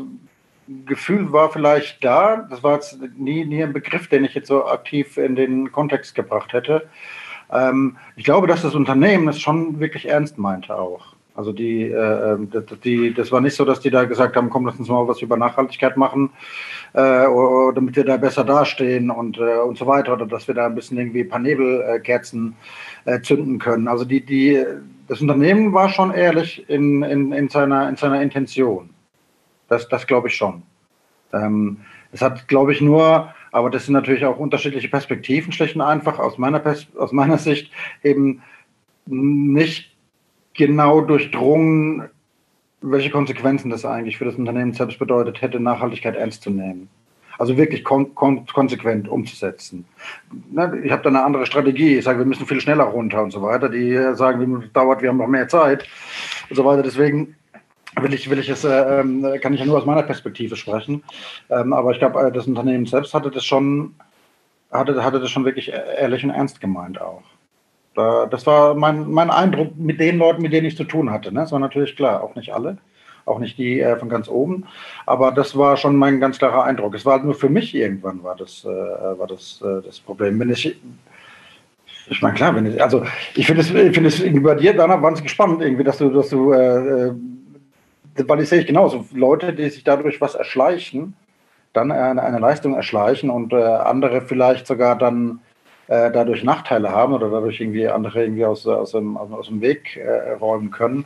Gefühl war vielleicht da. Das war jetzt nie, nie ein Begriff, den ich jetzt so aktiv in den Kontext gebracht hätte. Ähm, ich glaube, dass das Unternehmen es schon wirklich ernst meinte auch. Also die, äh, ähm, die, das war nicht so, dass die da gesagt haben, komm, lass uns mal was über Nachhaltigkeit machen, äh, damit wir da besser dastehen und, äh, und so weiter, oder dass wir da ein bisschen irgendwie ein paar Nebelkerzen äh, zünden können. Also die, die, das Unternehmen war schon ehrlich in, in, in, seiner, in seiner Intention. Das, das glaube ich schon. Ähm, es hat, glaube ich, nur, aber das sind natürlich auch unterschiedliche Perspektiven, schlicht und einfach aus meiner, Pers aus meiner Sicht eben nicht genau durchdrungen, welche Konsequenzen das eigentlich für das Unternehmen selbst bedeutet hätte, Nachhaltigkeit ernst zu nehmen. Also wirklich kon kon konsequent umzusetzen. Ich habe da eine andere Strategie. Ich sage, wir müssen viel schneller runter und so weiter. Die sagen, wie dauert, wir haben noch mehr Zeit und so weiter. Deswegen will ich, will ich es, äh, ähm, kann ich ja nur aus meiner Perspektive sprechen. Ähm, aber ich glaube, äh, das Unternehmen selbst hatte das schon, hatte, hatte das schon wirklich ehrlich und ernst gemeint auch. Das war mein, mein Eindruck mit den Leuten, mit denen ich zu tun hatte. Ne? Das war natürlich klar, auch nicht alle, auch nicht die äh, von ganz oben, aber das war schon mein ganz klarer Eindruck. Es war halt nur für mich irgendwann war das, äh, war das, äh, das Problem. Wenn ich, ich meine, klar, wenn ich, also ich finde es, find es bei dir, Dana, wahnsinnig spannend, irgendwie, dass du, dass du, äh, äh, weil ich sehe ich genauso, Leute, die sich dadurch was erschleichen, dann eine, eine Leistung erschleichen und äh, andere vielleicht sogar dann äh, dadurch Nachteile haben oder dadurch irgendwie andere irgendwie aus, aus, dem, aus dem Weg äh, räumen können.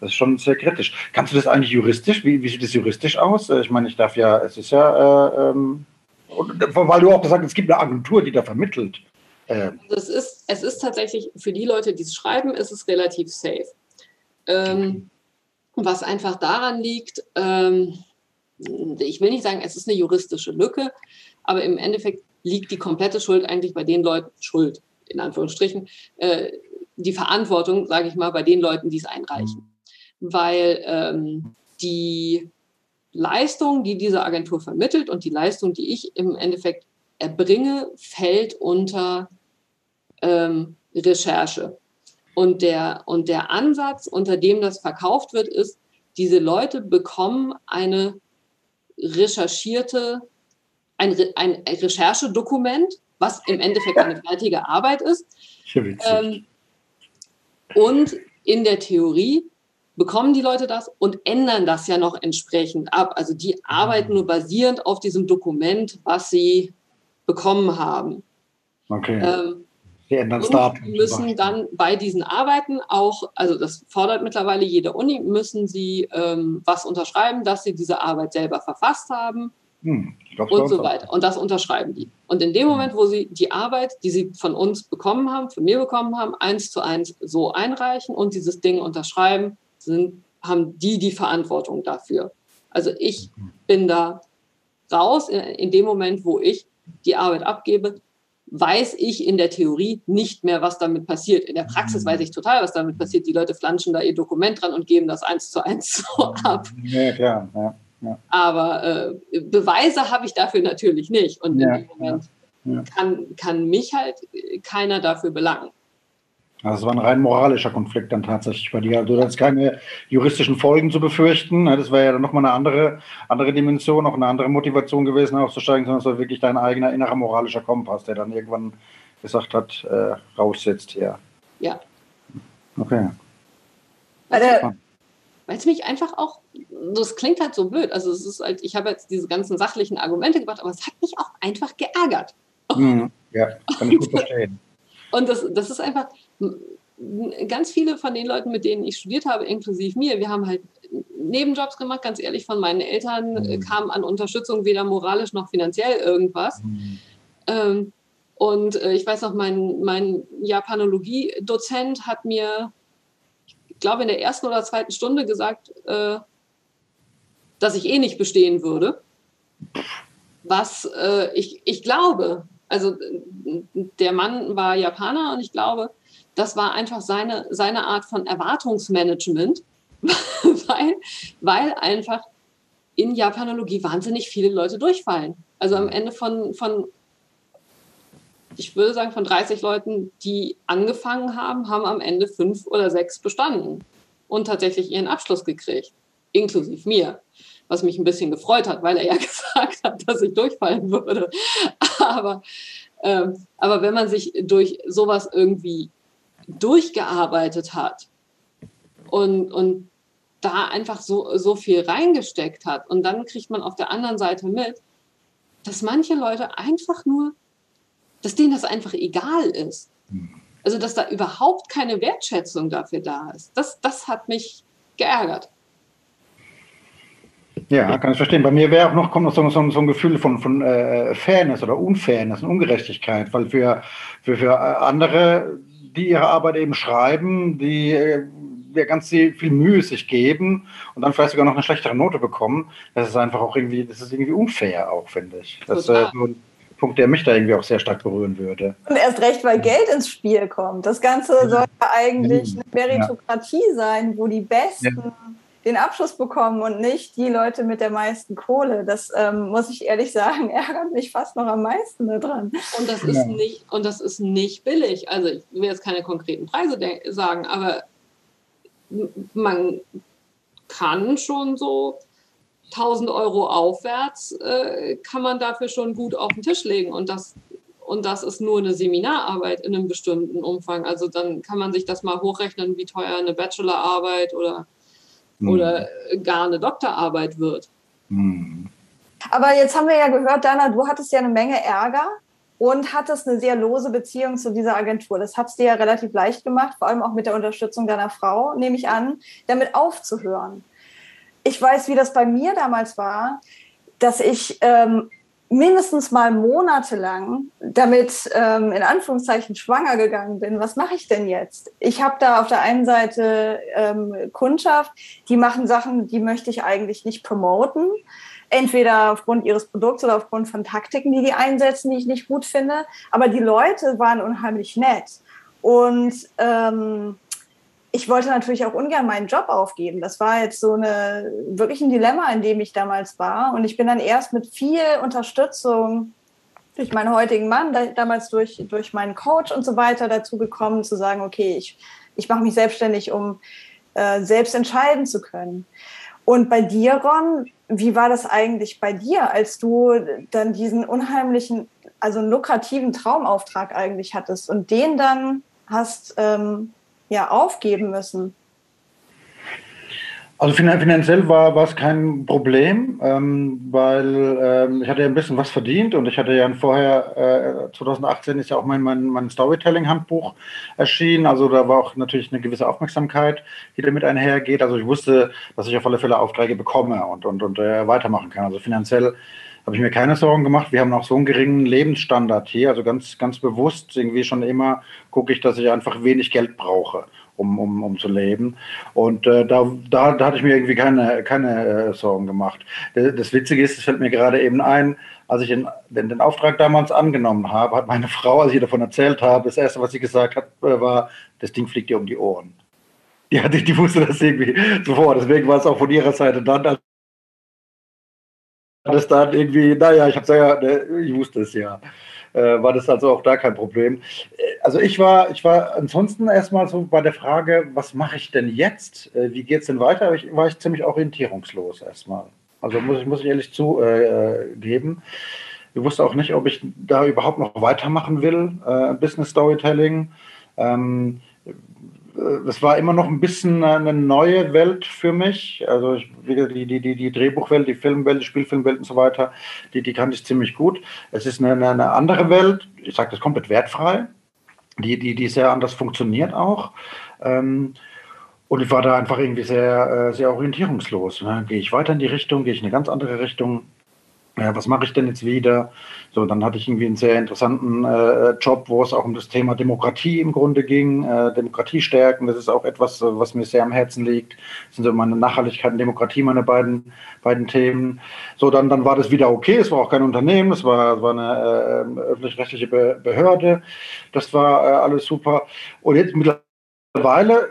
Das ist schon sehr kritisch. Kannst du das eigentlich juristisch? Wie, wie sieht das juristisch aus? Äh, ich meine, ich darf ja, es ist ja, äh, ähm, weil du auch gesagt hast, es gibt eine Agentur, die da vermittelt. Äh. Also es, ist, es ist tatsächlich, für die Leute, die es schreiben, ist es relativ safe. Ähm, was einfach daran liegt, ähm, ich will nicht sagen, es ist eine juristische Lücke, aber im Endeffekt liegt die komplette Schuld eigentlich bei den Leuten, Schuld in Anführungsstrichen, äh, die Verantwortung, sage ich mal, bei den Leuten, die es einreichen. Weil ähm, die Leistung, die diese Agentur vermittelt und die Leistung, die ich im Endeffekt erbringe, fällt unter ähm, Recherche. Und der, und der Ansatz, unter dem das verkauft wird, ist, diese Leute bekommen eine recherchierte, ein, ein Recherchedokument, was im Endeffekt eine (laughs) fertige Arbeit ist. Ähm, und in der Theorie bekommen die Leute das und ändern das ja noch entsprechend ab. Also die arbeiten nur basierend auf diesem Dokument, was sie bekommen haben. Okay. Ähm, die ändern und müssen dann bei diesen Arbeiten auch, also das fordert mittlerweile jede Uni, müssen sie ähm, was unterschreiben, dass sie diese Arbeit selber verfasst haben hm, und so weiter. Und das unterschreiben die. Und in dem hm. Moment, wo sie die Arbeit, die sie von uns bekommen haben, von mir bekommen haben, eins zu eins so einreichen und dieses Ding unterschreiben, sind, haben die die Verantwortung dafür. Also ich hm. bin da raus in, in dem Moment, wo ich die Arbeit abgebe, weiß ich in der Theorie nicht mehr, was damit passiert. In der Praxis weiß ich total, was damit passiert. Die Leute flanschen da ihr Dokument dran und geben das eins zu eins (laughs) so ab. Ja, klar. Ja, ja. Aber äh, Beweise habe ich dafür natürlich nicht. Und in dem Moment kann, kann mich halt keiner dafür belangen. Also es war ein rein moralischer Konflikt dann tatsächlich bei dir. Also du hattest keine juristischen Folgen zu befürchten. Das wäre ja dann nochmal eine andere, andere Dimension, auch eine andere Motivation gewesen, aufzusteigen, sondern es war wirklich dein eigener innerer moralischer Kompass, der dann irgendwann gesagt hat, äh, raus jetzt hier. Ja. Okay. Weil es mich einfach auch, das klingt halt so blöd. Also es ist halt, ich habe jetzt diese ganzen sachlichen Argumente gebracht, aber es hat mich auch einfach geärgert. Mhm. Ja, kann ich gut (laughs) verstehen. Und das, das ist einfach, ganz viele von den Leuten, mit denen ich studiert habe, inklusive mir, wir haben halt Nebenjobs gemacht, ganz ehrlich, von meinen Eltern mhm. kam an Unterstützung weder moralisch noch finanziell irgendwas. Mhm. Ähm, und äh, ich weiß noch, mein, mein Japanologie-Dozent hat mir, glaube, in der ersten oder zweiten Stunde gesagt, äh, dass ich eh nicht bestehen würde. Was äh, ich, ich glaube, also der Mann war Japaner und ich glaube, das war einfach seine, seine Art von Erwartungsmanagement, (laughs) weil, weil einfach in Japanologie wahnsinnig viele Leute durchfallen. Also am Ende von, von, ich würde sagen, von 30 Leuten, die angefangen haben, haben am Ende fünf oder sechs bestanden und tatsächlich ihren Abschluss gekriegt, inklusive mir was mich ein bisschen gefreut hat, weil er ja (laughs) gesagt hat, dass ich durchfallen würde. Aber, ähm, aber wenn man sich durch sowas irgendwie durchgearbeitet hat und, und da einfach so, so viel reingesteckt hat und dann kriegt man auf der anderen Seite mit, dass manche Leute einfach nur, dass denen das einfach egal ist. Also, dass da überhaupt keine Wertschätzung dafür da ist. Das, das hat mich geärgert. Ja, kann ich verstehen. Bei mir wäre auch noch, kommt noch so, so, so ein Gefühl von, von äh, Fairness oder Unfairness und Ungerechtigkeit, weil für, für, für andere, die ihre Arbeit eben schreiben, die äh, ja ganz viel Mühe sich geben und dann vielleicht sogar noch eine schlechtere Note bekommen, das ist einfach auch irgendwie, das ist irgendwie unfair auch, finde ich. Das äh, so ein Punkt, der mich da irgendwie auch sehr stark berühren würde. Und erst recht, weil Geld ins Spiel kommt. Das Ganze soll ja eigentlich eine Meritokratie ja. sein, wo die Besten ja den Abschluss bekommen und nicht die Leute mit der meisten Kohle. Das ähm, muss ich ehrlich sagen, (laughs) ärgert mich fast noch am meisten daran. Und das ist nicht, und das ist nicht billig. Also ich will jetzt keine konkreten Preise sagen, aber man kann schon so 1000 Euro aufwärts, äh, kann man dafür schon gut auf den Tisch legen. Und das, und das ist nur eine Seminararbeit in einem bestimmten Umfang. Also dann kann man sich das mal hochrechnen, wie teuer eine Bachelorarbeit oder mhm. oder gar eine Doktorarbeit wird. Mhm. Aber jetzt haben wir ja gehört, Dana, du hattest ja eine Menge Ärger und hattest eine sehr lose Beziehung zu dieser Agentur. Das hat es dir ja relativ leicht gemacht, vor allem auch mit der Unterstützung deiner Frau, nehme ich an, damit aufzuhören. Ich weiß, wie das bei mir damals war, dass ich ähm, mindestens mal monatelang damit ähm, in Anführungszeichen schwanger gegangen bin. Was mache ich denn jetzt? Ich habe da auf der einen Seite ähm, Kundschaft, die machen Sachen, die möchte ich eigentlich nicht promoten. Entweder aufgrund ihres Produkts oder aufgrund von Taktiken, die die einsetzen, die ich nicht gut finde. Aber die Leute waren unheimlich nett. Und ähm, ich wollte natürlich auch ungern meinen Job aufgeben. Das war jetzt so eine wirklich ein Dilemma, in dem ich damals war. Und ich bin dann erst mit viel Unterstützung durch meinen heutigen Mann, damals durch, durch meinen Coach und so weiter dazu gekommen, zu sagen, okay, ich ich mache mich selbstständig, um äh, selbst entscheiden zu können. Und bei dir, Ron, wie war das eigentlich bei dir, als du dann diesen unheimlichen, also lukrativen Traumauftrag eigentlich hattest und den dann hast ähm, ja aufgeben müssen? Also finanziell war, war es kein Problem, ähm, weil ähm, ich hatte ja ein bisschen was verdient und ich hatte ja vorher, äh, 2018 ist ja auch mein, mein, mein Storytelling-Handbuch erschienen, also da war auch natürlich eine gewisse Aufmerksamkeit, die damit einhergeht. Also ich wusste, dass ich auf alle Fälle Aufträge bekomme und, und, und äh, weitermachen kann. Also finanziell habe ich mir keine Sorgen gemacht. Wir haben auch so einen geringen Lebensstandard hier, also ganz, ganz bewusst irgendwie schon immer gucke ich, dass ich einfach wenig Geld brauche um, um, um zu leben. Und äh, da, da, da hatte ich mir irgendwie keine, keine äh, Sorgen gemacht. Das Witzige ist, es fällt mir gerade eben ein, als ich den, den, Auftrag damals angenommen habe, hat meine (laughs) Frau, als ich davon erzählt habe, das Erste, was sie gesagt hat, äh, war, das Ding fliegt dir um die Ohren. Die, hatte, die wusste das irgendwie sofort. Deswegen war es auch von ihrer Seite dann, als das dann irgendwie, naja, ich habe ja, ne, ich wusste es ja äh, war das also auch da kein Problem. Äh, also ich war, ich war ansonsten erstmal so bei der Frage, was mache ich denn jetzt? Äh, wie geht es denn weiter? Ich, war ich ziemlich orientierungslos erstmal. Also muss ich, muss ich ehrlich zugeben. ich wusste auch nicht, ob ich da überhaupt noch weitermachen will, äh, Business Storytelling. Ähm, das war immer noch ein bisschen eine neue Welt für mich. Also ich, die, die, die, die Drehbuchwelt, die Filmwelt, die Spielfilmwelt und so weiter, die, die kannte ich ziemlich gut. Es ist eine, eine andere Welt, ich sage das komplett wertfrei, die, die, die sehr anders funktioniert auch. Ähm, und ich war da einfach irgendwie sehr, äh, sehr orientierungslos. Ne? Gehe ich weiter in die Richtung, gehe ich in eine ganz andere Richtung? Ja, was mache ich denn jetzt wieder? So, dann hatte ich irgendwie einen sehr interessanten äh, Job, wo es auch um das Thema Demokratie im Grunde ging, äh, Demokratie stärken. Das ist auch etwas, was mir sehr am Herzen liegt. Das sind so meine Nachhaltigkeit und Demokratie, meine beiden, beiden Themen. So, dann, dann war das wieder okay. Es war auch kein Unternehmen, es war, war eine äh, öffentlich-rechtliche Be Behörde. Das war äh, alles super. Und jetzt mittlerweile,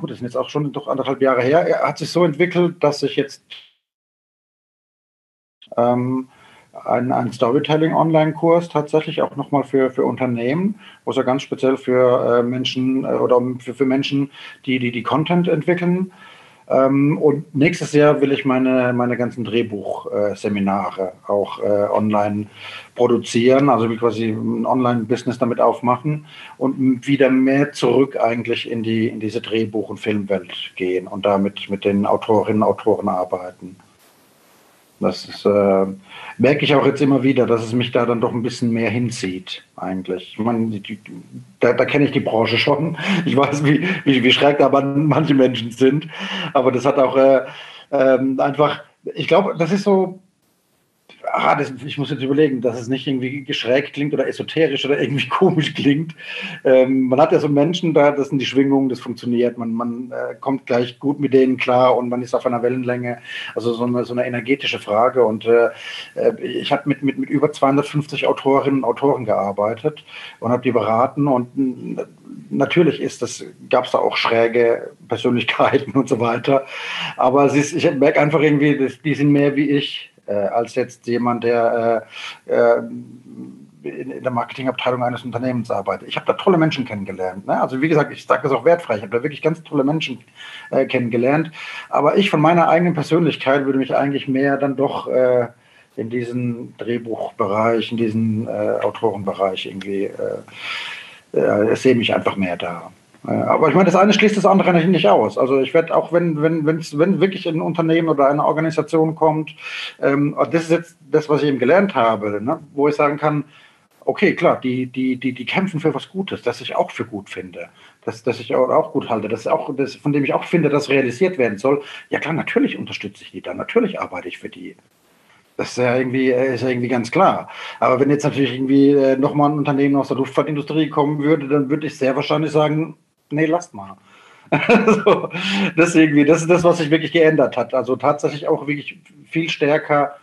gut, das sind jetzt auch schon doch anderthalb Jahre her, hat sich so entwickelt, dass ich jetzt ähm, ein, ein Storytelling-Online-Kurs tatsächlich auch nochmal für, für Unternehmen, wo es ja ganz speziell für äh, Menschen äh, oder für, für Menschen, die, die die Content entwickeln. Ähm, und nächstes Jahr will ich meine, meine ganzen Drehbuchseminare äh, auch äh, online produzieren, also quasi ein Online-Business damit aufmachen und wieder mehr zurück eigentlich in, die, in diese Drehbuch- und Filmwelt gehen und damit mit den Autorinnen und Autoren arbeiten. Das ist, äh, merke ich auch jetzt immer wieder, dass es mich da dann doch ein bisschen mehr hinzieht, eigentlich. Ich meine, die, die, da, da kenne ich die Branche schon. Ich weiß, wie, wie, wie schräg da manche Menschen sind. Aber das hat auch äh, äh, einfach, ich glaube, das ist so, ah, das, ich muss jetzt überlegen, dass es nicht irgendwie geschrägt klingt oder esoterisch oder irgendwie (laughs) komisch klingt. Ähm, man hat ja so Menschen, da, das sind die Schwingungen, das funktioniert. Man, man äh, kommt gleich gut mit denen klar und man ist auf einer Wellenlänge. Also so eine, so eine energetische Frage. Und äh, äh ich habe mit, mit, mit über 250 Autorinnen und Autoren gearbeitet und habe die beraten. Und natürlich ist das, gab es da auch schräge Persönlichkeiten (laughs) und so weiter. Aber ist, ich merke einfach irgendwie, die sind mehr wie ich äh, als jetzt jemand, der äh, äh, in, in, der Marketingabteilung eines Unternehmens arbeitet. Ich habe da tolle Menschen kennengelernt. Ne? Also wie gesagt, ich sage das auch wertfrei. Ich habe da wirklich ganz tolle Menschen äh, kennengelernt. Aber ich von meiner eigenen Persönlichkeit würde mich eigentlich mehr dann doch äh, in diesen Drehbuchbereich, in diesen äh, Autorenbereich irgendwie, äh, sehe mich einfach mehr da. Aber ich meine, das eine schließt das andere nicht aus. Also ich werde auch, wenn, wenn, wenn's, wenn wirklich ein Unternehmen oder eine Organisation kommt, ähm, das ist jetzt das, was ich eben gelernt habe, ne, wo ich sagen kann, okay, klar, die, die, die, die kämpfen für was Gutes, das ich auch für gut finde, das, das ich auch gut halte, das auch, das, von dem ich auch finde, dass realisiert werden soll. Ja klar, natürlich unterstütze ich die da, natürlich arbeite ich für die. Das ist ja irgendwie, äh, ist ja irgendwie ganz klar. Aber wenn jetzt natürlich irgendwie äh, nochmal ein Unternehmen aus der Luftfahrtindustrie kommen würde, dann würde ich sehr wahrscheinlich sagen, nee, lasst mal. (laughs) so, deswegen, das ist das, was sich wirklich geändert hat. Also tatsächlich auch wirklich viel stärker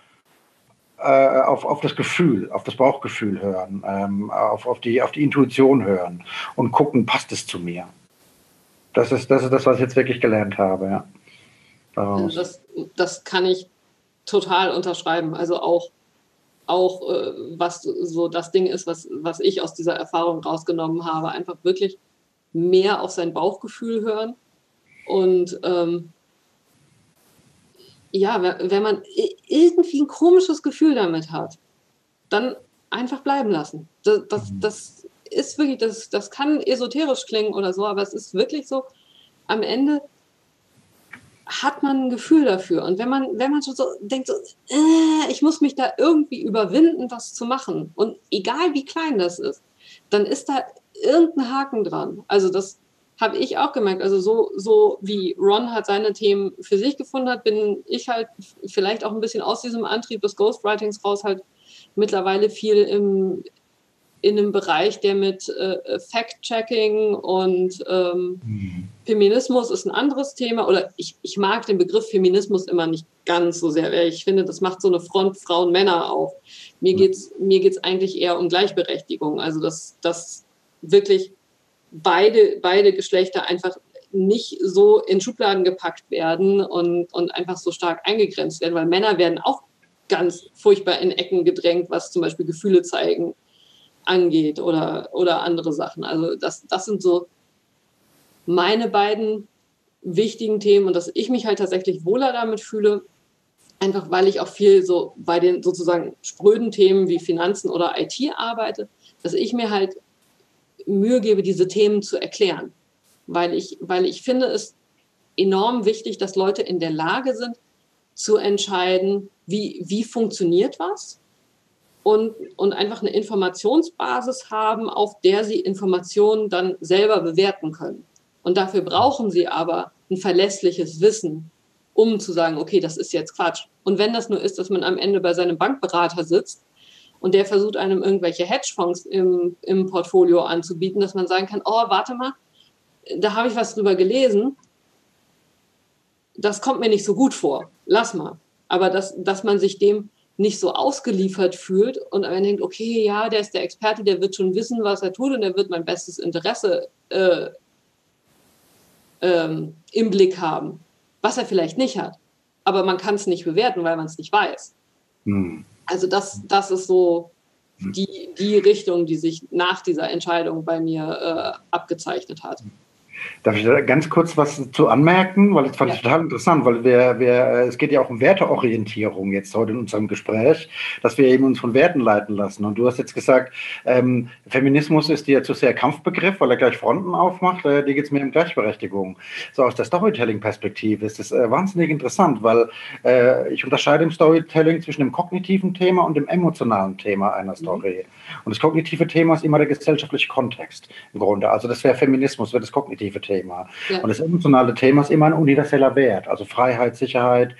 äh, auf, auf das Gefühl, auf das Bauchgefühl hören, ähm, auf, auf, die, auf die Intuition hören und gucken, passt es zu mir. Das ist, das ist das, was ich jetzt wirklich gelernt habe, ja. Also das, das kann ich total unterschreiben. Also auch, auch äh, was so das Ding ist, was, was ich aus dieser Erfahrung rausgenommen habe, einfach wirklich mehr auf sein Bauchgefühl hören. Und ähm, ja, wenn man irgendwie ein komisches Gefühl damit hat, dann einfach bleiben lassen. Das, das, mhm. das ist wirklich, das, das kann esoterisch klingen oder so, aber es ist wirklich so, am Ende hat man ein Gefühl dafür. Und wenn man, wenn man schon so denkt, so, äh, ich muss mich da irgendwie überwinden, was zu machen, und egal wie klein das ist, dann ist da irgendein Haken dran. Also das, habe ich auch gemerkt. Also so, so wie Ron hat seine Themen für sich gefunden hat, bin ich halt vielleicht auch ein bisschen aus diesem Antrieb des Ghostwritings raus halt mittlerweile viel im, in einem Bereich, der mit äh, Fact-Checking und ähm, mhm. Feminismus ist ein anderes Thema. Oder ich, ich mag den Begriff Feminismus immer nicht ganz so sehr, weil ich finde, das macht so eine Front Frauen, Männer auf. Mir geht es mir geht's eigentlich eher um Gleichberechtigung. Also, dass, dass wirklich beide, beide Geschlechter einfach nicht so in Schubladen gepackt werden und, und einfach so stark eingegrenzt werden, weil Männer werden auch ganz furchtbar in Ecken gedrängt, was zum Beispiel Gefühle zeigen angeht oder, oder andere Sachen. Also das, das sind so meine beiden wichtigen Themen und dass ich mich halt tatsächlich wohler damit fühle, einfach weil ich auch viel so bei den sozusagen spröden Themen wie Finanzen oder IT arbeite, dass ich mir halt Mühe gebe, diese Themen zu erklären. Weil ich, weil ich finde es enorm wichtig, dass Leute in der Lage sind, zu entscheiden, wie, wie funktioniert was und, und einfach eine Informationsbasis haben, auf der sie Informationen dann selber bewerten können. Und dafür brauchen sie aber ein verlässliches Wissen, um zu sagen, okay, das ist jetzt Quatsch. Und wenn das nur ist, dass man am Ende bei seinem Bankberater sitzt und der versucht einem irgendwelche Hedgefonds im, im Portfolio anzubieten, dass man sagen kann, oh, warte mal, da habe ich was drüber gelesen, das kommt mir nicht so gut vor, lass mal. Aber dass, dass man sich dem nicht so ausgeliefert fühlt und man denkt, okay, ja, der ist der Experte, der wird schon wissen, was er tut und der wird mein bestes Interesse äh, ähm, im Blick haben, was er vielleicht nicht hat. Aber man kann es nicht bewerten, weil man es nicht weiß. Hm. Also das, das ist so die, die Richtung, die sich nach dieser Entscheidung bei mir äh, abgezeichnet hat. Darf ich da ganz kurz was zu anmerken? Weil das fand ja. ich total interessant, weil wir, wir, es geht ja auch um Werteorientierung jetzt heute in unserem Gespräch, dass wir eben uns von Werten leiten lassen. Und du hast jetzt gesagt, ähm, Feminismus ist dir zu sehr Kampfbegriff, weil er gleich Fronten aufmacht. Äh, dir geht es mehr um Gleichberechtigung. So aus der Storytelling-Perspektive ist das äh, wahnsinnig interessant, weil äh, ich unterscheide im Storytelling zwischen dem kognitiven Thema und dem emotionalen Thema einer mhm. Story. Mhm. Und das kognitive Thema ist immer der gesellschaftliche Kontext im Grunde. Also das wäre Feminismus, wäre das kognitive subjektive Thema. Ja. Und das emotionale Thema ist immer ein universeller Wert, also Freiheit, Sicherheit,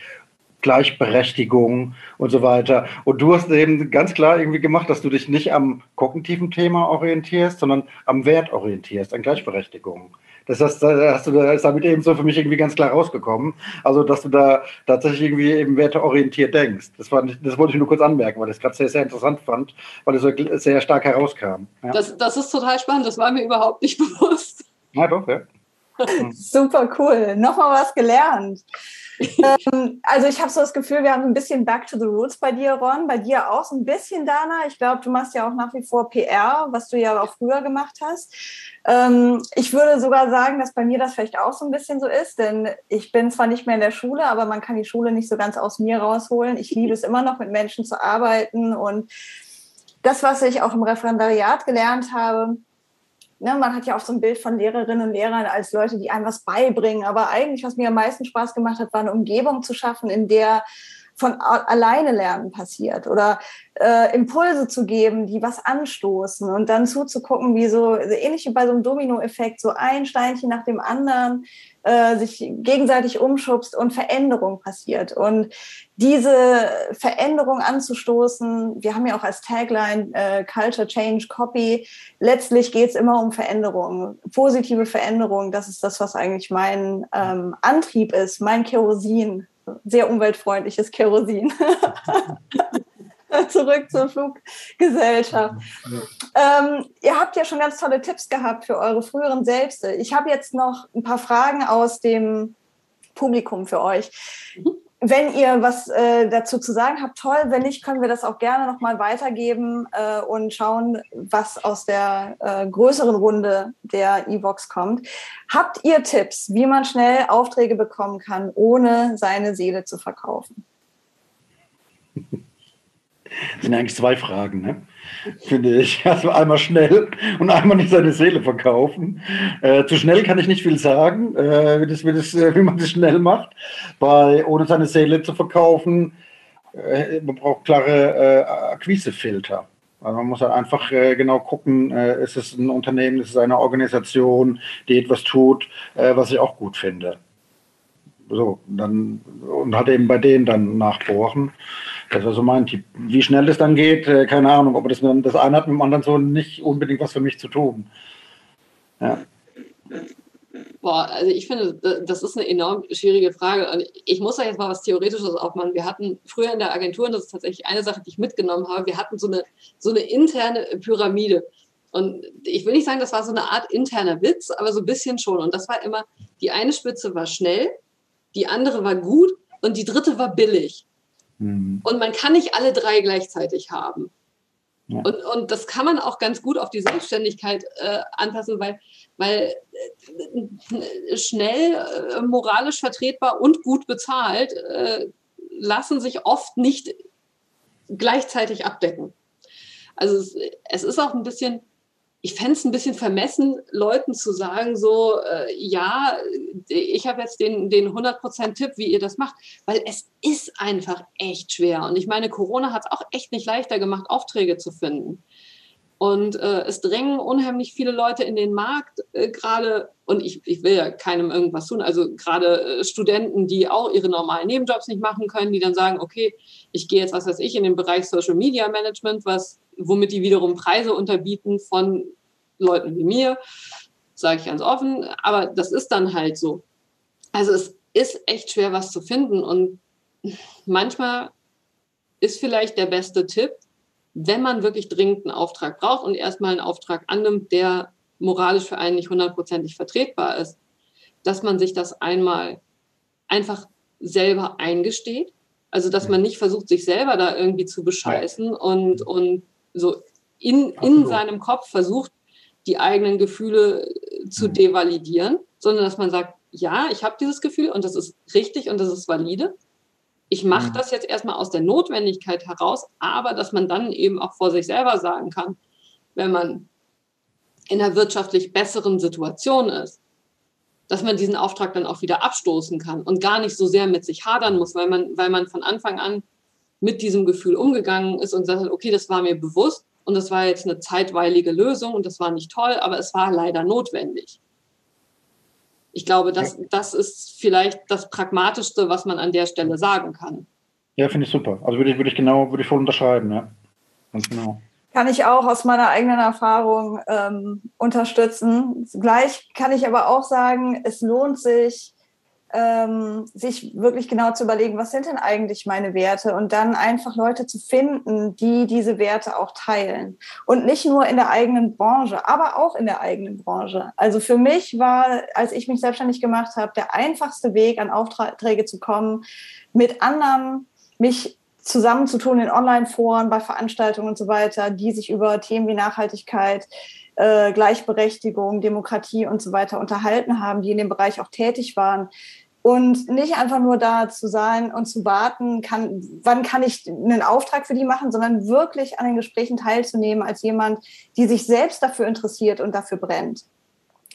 Gleichberechtigung und so weiter. Und du hast eben ganz klar irgendwie gemacht, dass du dich nicht am kognitiven Thema orientierst, sondern am Wert orientierst, an Gleichberechtigung. Das, heißt, da hast du, da ist damit eben so für mich irgendwie ganz klar rausgekommen. Also, dass du da tatsächlich irgendwie eben werteorientiert denkst. Das, nicht, das wollte ich nur kurz anmerken, weil ich es gerade sehr, sehr interessant fand, weil es so sehr stark herauskam. Ja. Das, das ist total spannend. Das war mir überhaupt nicht (laughs) bewusst. Ja, doch, ja. (laughs) Super cool. Nochmal was gelernt. ähm, also ich habe so das Gefühl, wir haben ein bisschen Back to the Roots bei dir, Ron. Bei dir auch so ein bisschen, Dana. Ich glaube, du machst ja auch nach wie vor PR, was du ja auch früher gemacht hast. Ähm, ich würde sogar sagen, dass bei mir das vielleicht auch so ein bisschen so ist, denn ich bin zwar nicht mehr in der Schule, aber man kann die Schule nicht so ganz aus mir rausholen. Ich liebe es immer noch, mit Menschen zu arbeiten und das, was ich auch im Referendariat gelernt habe, ne, man hat ja auch so ein Bild von Lehrerinnen und Lehrern als Leute, die einem was beibringen. Aber eigentlich, was mir am meisten Spaß gemacht hat, war eine Umgebung zu schaffen, in der von alleine lernen passiert oder äh, Impulse zu geben, die was anstoßen und dann zuzugucken, wie so, ähnlich wie bei so einem Dominoeffekt, so ein Steinchen nach dem anderen äh, sich gegenseitig umschubst und Veränderung passiert. Und diese Veränderung anzustoßen, wir haben ja auch als Tagline äh, Culture Change Copy, letztlich geht es immer um Veränderung, positive Veränderung. Das ist das, was eigentlich mein ähm, Antrieb ist, mein Kerosin, sehr umweltfreundliches Kerosin. (laughs) zurück zur Fluggesellschaft. Ähm, ihr habt ja schon ganz tolle Tipps gehabt für eure früheren Selbste. Ich habe jetzt noch ein paar Fragen aus dem Publikum für euch. Wenn ihr was äh, dazu zu sagen habt, toll. Wenn nicht, können wir das auch gerne nochmal weitergeben äh, und schauen, was aus der äh, größeren Runde der E-Box kommt. Habt ihr Tipps, wie man schnell Aufträge bekommen kann, ohne seine Seele zu verkaufen? Das (laughs) sind eigentlich zwei Fragen, ne? Finde ich. (laughs) Also einmal schnell und einmal nicht seine Seele verkaufen. Äh, zu schnell kann ich nicht viel sagen, äh, wie, das, wie, das, äh, wie man das schnell macht. Bei, ohne seine Seele zu verkaufen, äh, man braucht klare äh, Akquisefilter. Also man muss halt einfach äh, genau gucken, ist es ein Unternehmen, ist es eine Organisation, die etwas tut, was ich auch gut finde. So, dann, und halt eben bei denen dann nachbohren. Das war so mein Tipp. Wie schnell das dann geht, äh, keine Ahnung. Aber das, das eine hat mit dem anderen so nicht unbedingt was für mich zu tun. Ja. Boah, also ich finde, das ist eine enorm schwierige Frage. Und ich muss da jetzt mal was Theoretisches aufmachen. Wir hatten früher in der Agentur, und das ist tatsächlich eine Sache, die ich mitgenommen habe, wir hatten so eine, so eine interne Pyramide. Und ich will nicht sagen, das war so eine Art interner Witz, aber so ein bisschen schon. Und das war immer, die eine Spitze war schnell, die andere war gut und die dritte war billig. Mhm. Und man kann nicht alle drei gleichzeitig haben. Ja. Und, und das kann man auch ganz gut auf die Selbstständigkeit äh, anpassen, weil, weil äh, schnell, äh, moralisch vertretbar und gut bezahlt äh, lassen sich oft nicht gleichzeitig abdecken. Also es, es ist auch ein bisschen ich fände es ein bisschen vermessen, Leuten zu sagen, so, äh, ja, ich habe jetzt den, den 100%-Tipp, wie ihr das macht, weil es ist einfach echt schwer. Und ich meine, Corona hat es auch echt nicht leichter gemacht, Aufträge zu finden. Und äh, es drängen unheimlich viele Leute in den Markt, äh, gerade, und ich, ich will ja keinem irgendwas tun, also gerade äh, Studenten, die auch ihre normalen Nebenjobs nicht machen können, die dann sagen, okay, ich gehe jetzt, was weiß ich, in den Bereich Social Media Management, was womit die wiederum Preise unterbieten von Leuten wie mir, sage ich ganz offen. Aber das ist dann halt so. Also es ist echt schwer, was zu finden. Und manchmal ist vielleicht der beste Tipp, wenn man wirklich dringend einen Auftrag braucht und erstmal einen Auftrag annimmt, der moralisch für einen nicht hundertprozentig vertretbar ist, dass man sich das einmal einfach selber eingesteht. Also, dass man nicht versucht, sich selber da irgendwie zu bescheißen und, und so in, in seinem Kopf versucht, die eigenen Gefühle zu mhm. devalidieren, sondern dass man sagt, ja, ich habe dieses Gefühl und das ist richtig und das ist valide. Ich mache mhm. das jetzt erstmal aus der Notwendigkeit heraus, aber dass man dann eben auch vor sich selber sagen kann, wenn man in einer wirtschaftlich besseren Situation ist, dass man diesen Auftrag dann auch wieder abstoßen kann und gar nicht so sehr mit sich hadern muss, weil man, weil man von Anfang an mit diesem Gefühl umgegangen ist und sagt, okay, das war mir bewusst und das war jetzt eine zeitweilige Lösung und das war nicht toll, aber es war leider notwendig. Ich glaube, das, das ist vielleicht das Pragmatischste, was man an der Stelle sagen kann. Ja, finde ich super. Also würde ich, würde ich genau, würde ich voll unterschreiben, ja. Ganz genau. Kann ich auch aus meiner eigenen Erfahrung ähm, unterstützen. Gleich kann ich aber auch sagen, es lohnt sich, ähm, sich wirklich genau zu überlegen, was sind denn eigentlich meine Werte und dann einfach Leute zu finden, die diese Werte auch teilen. Und nicht nur in der eigenen Branche, aber auch in der eigenen Branche. Also für mich war, als ich mich selbstständig gemacht habe, der einfachste Weg, an Aufträge zu kommen, mit anderen mich zusammenzutun in Online-Foren, bei Veranstaltungen und so weiter, die sich über Themen wie Nachhaltigkeit, äh, Gleichberechtigung, Demokratie und so weiter unterhalten haben, die in dem Bereich auch tätig waren und nicht einfach nur da zu sein und zu warten, kann, wann kann ich einen Auftrag für die machen, sondern wirklich an den Gesprächen teilzunehmen als jemand, die sich selbst dafür interessiert und dafür brennt.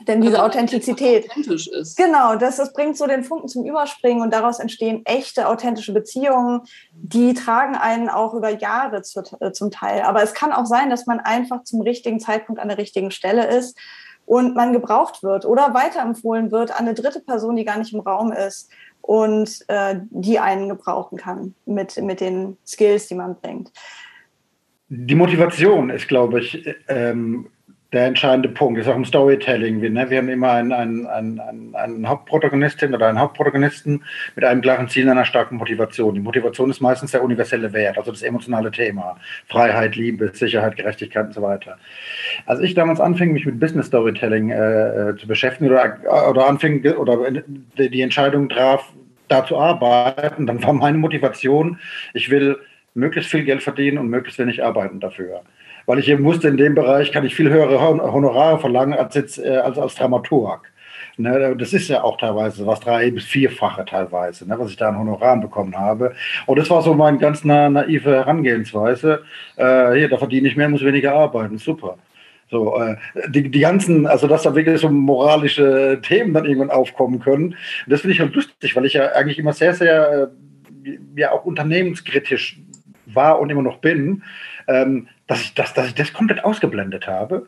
Denn diese also, Authentizität, authentisch ist. genau, das, das bringt so den Funken zum Überspringen und daraus entstehen echte, authentische Beziehungen, die tragen einen auch über Jahre zu, äh, zum Teil. Aber es kann auch sein, dass man einfach zum richtigen Zeitpunkt an der richtigen Stelle ist und man gebraucht wird oder weiterempfohlen wird an eine dritte Person, die gar nicht im Raum ist und äh, die einen gebrauchen kann mit, mit den Skills, die man bringt. Die Motivation ist, glaube ich, ähm, der entscheidende Punkt. Ist auch im Storytelling. Wir, ne, wir haben immer einen, einen, einen, einen Hauptprotagonistin oder einen Hauptprotagonisten mit einem klaren Ziel, einer starken Motivation. Die Motivation ist meistens der universelle Wert, also das emotionale Thema. Freiheit, Liebe, Sicherheit, Gerechtigkeit und so weiter. Als ich damals anfing, mich mit Business Storytelling äh, äh zu beschäftigen oder, oder anfing oder die Entscheidung traf, da zu arbeiten, dann war meine Motivation, ich will möglichst viel Geld verdienen und möglichst wenig arbeiten dafür. Weil ich eben wusste, in dem Bereich kann ich viel höhere Honorare verlangen als jetzt äh, als, als Dramaturg. Ne, das ist ja auch teilweise was drei- bis vierfache teilweise, ne, was ich da an Honoraren bekommen habe. Und das war so meine ganz na, naive Herangehensweise. Äh, hier, da verdiene ich mehr, muss weniger arbeiten. Super. So, äh, die, die ganzen, also dass da wirklich so moralische Themen dann irgendwann aufkommen können. Das finde ich halt lustig, weil ich ja eigentlich immer sehr, sehr, äh, ja auch unternehmenskritisch war und immer noch bin, ähm, dass, ich, dass, dass ich das komplett ausgeblendet habe,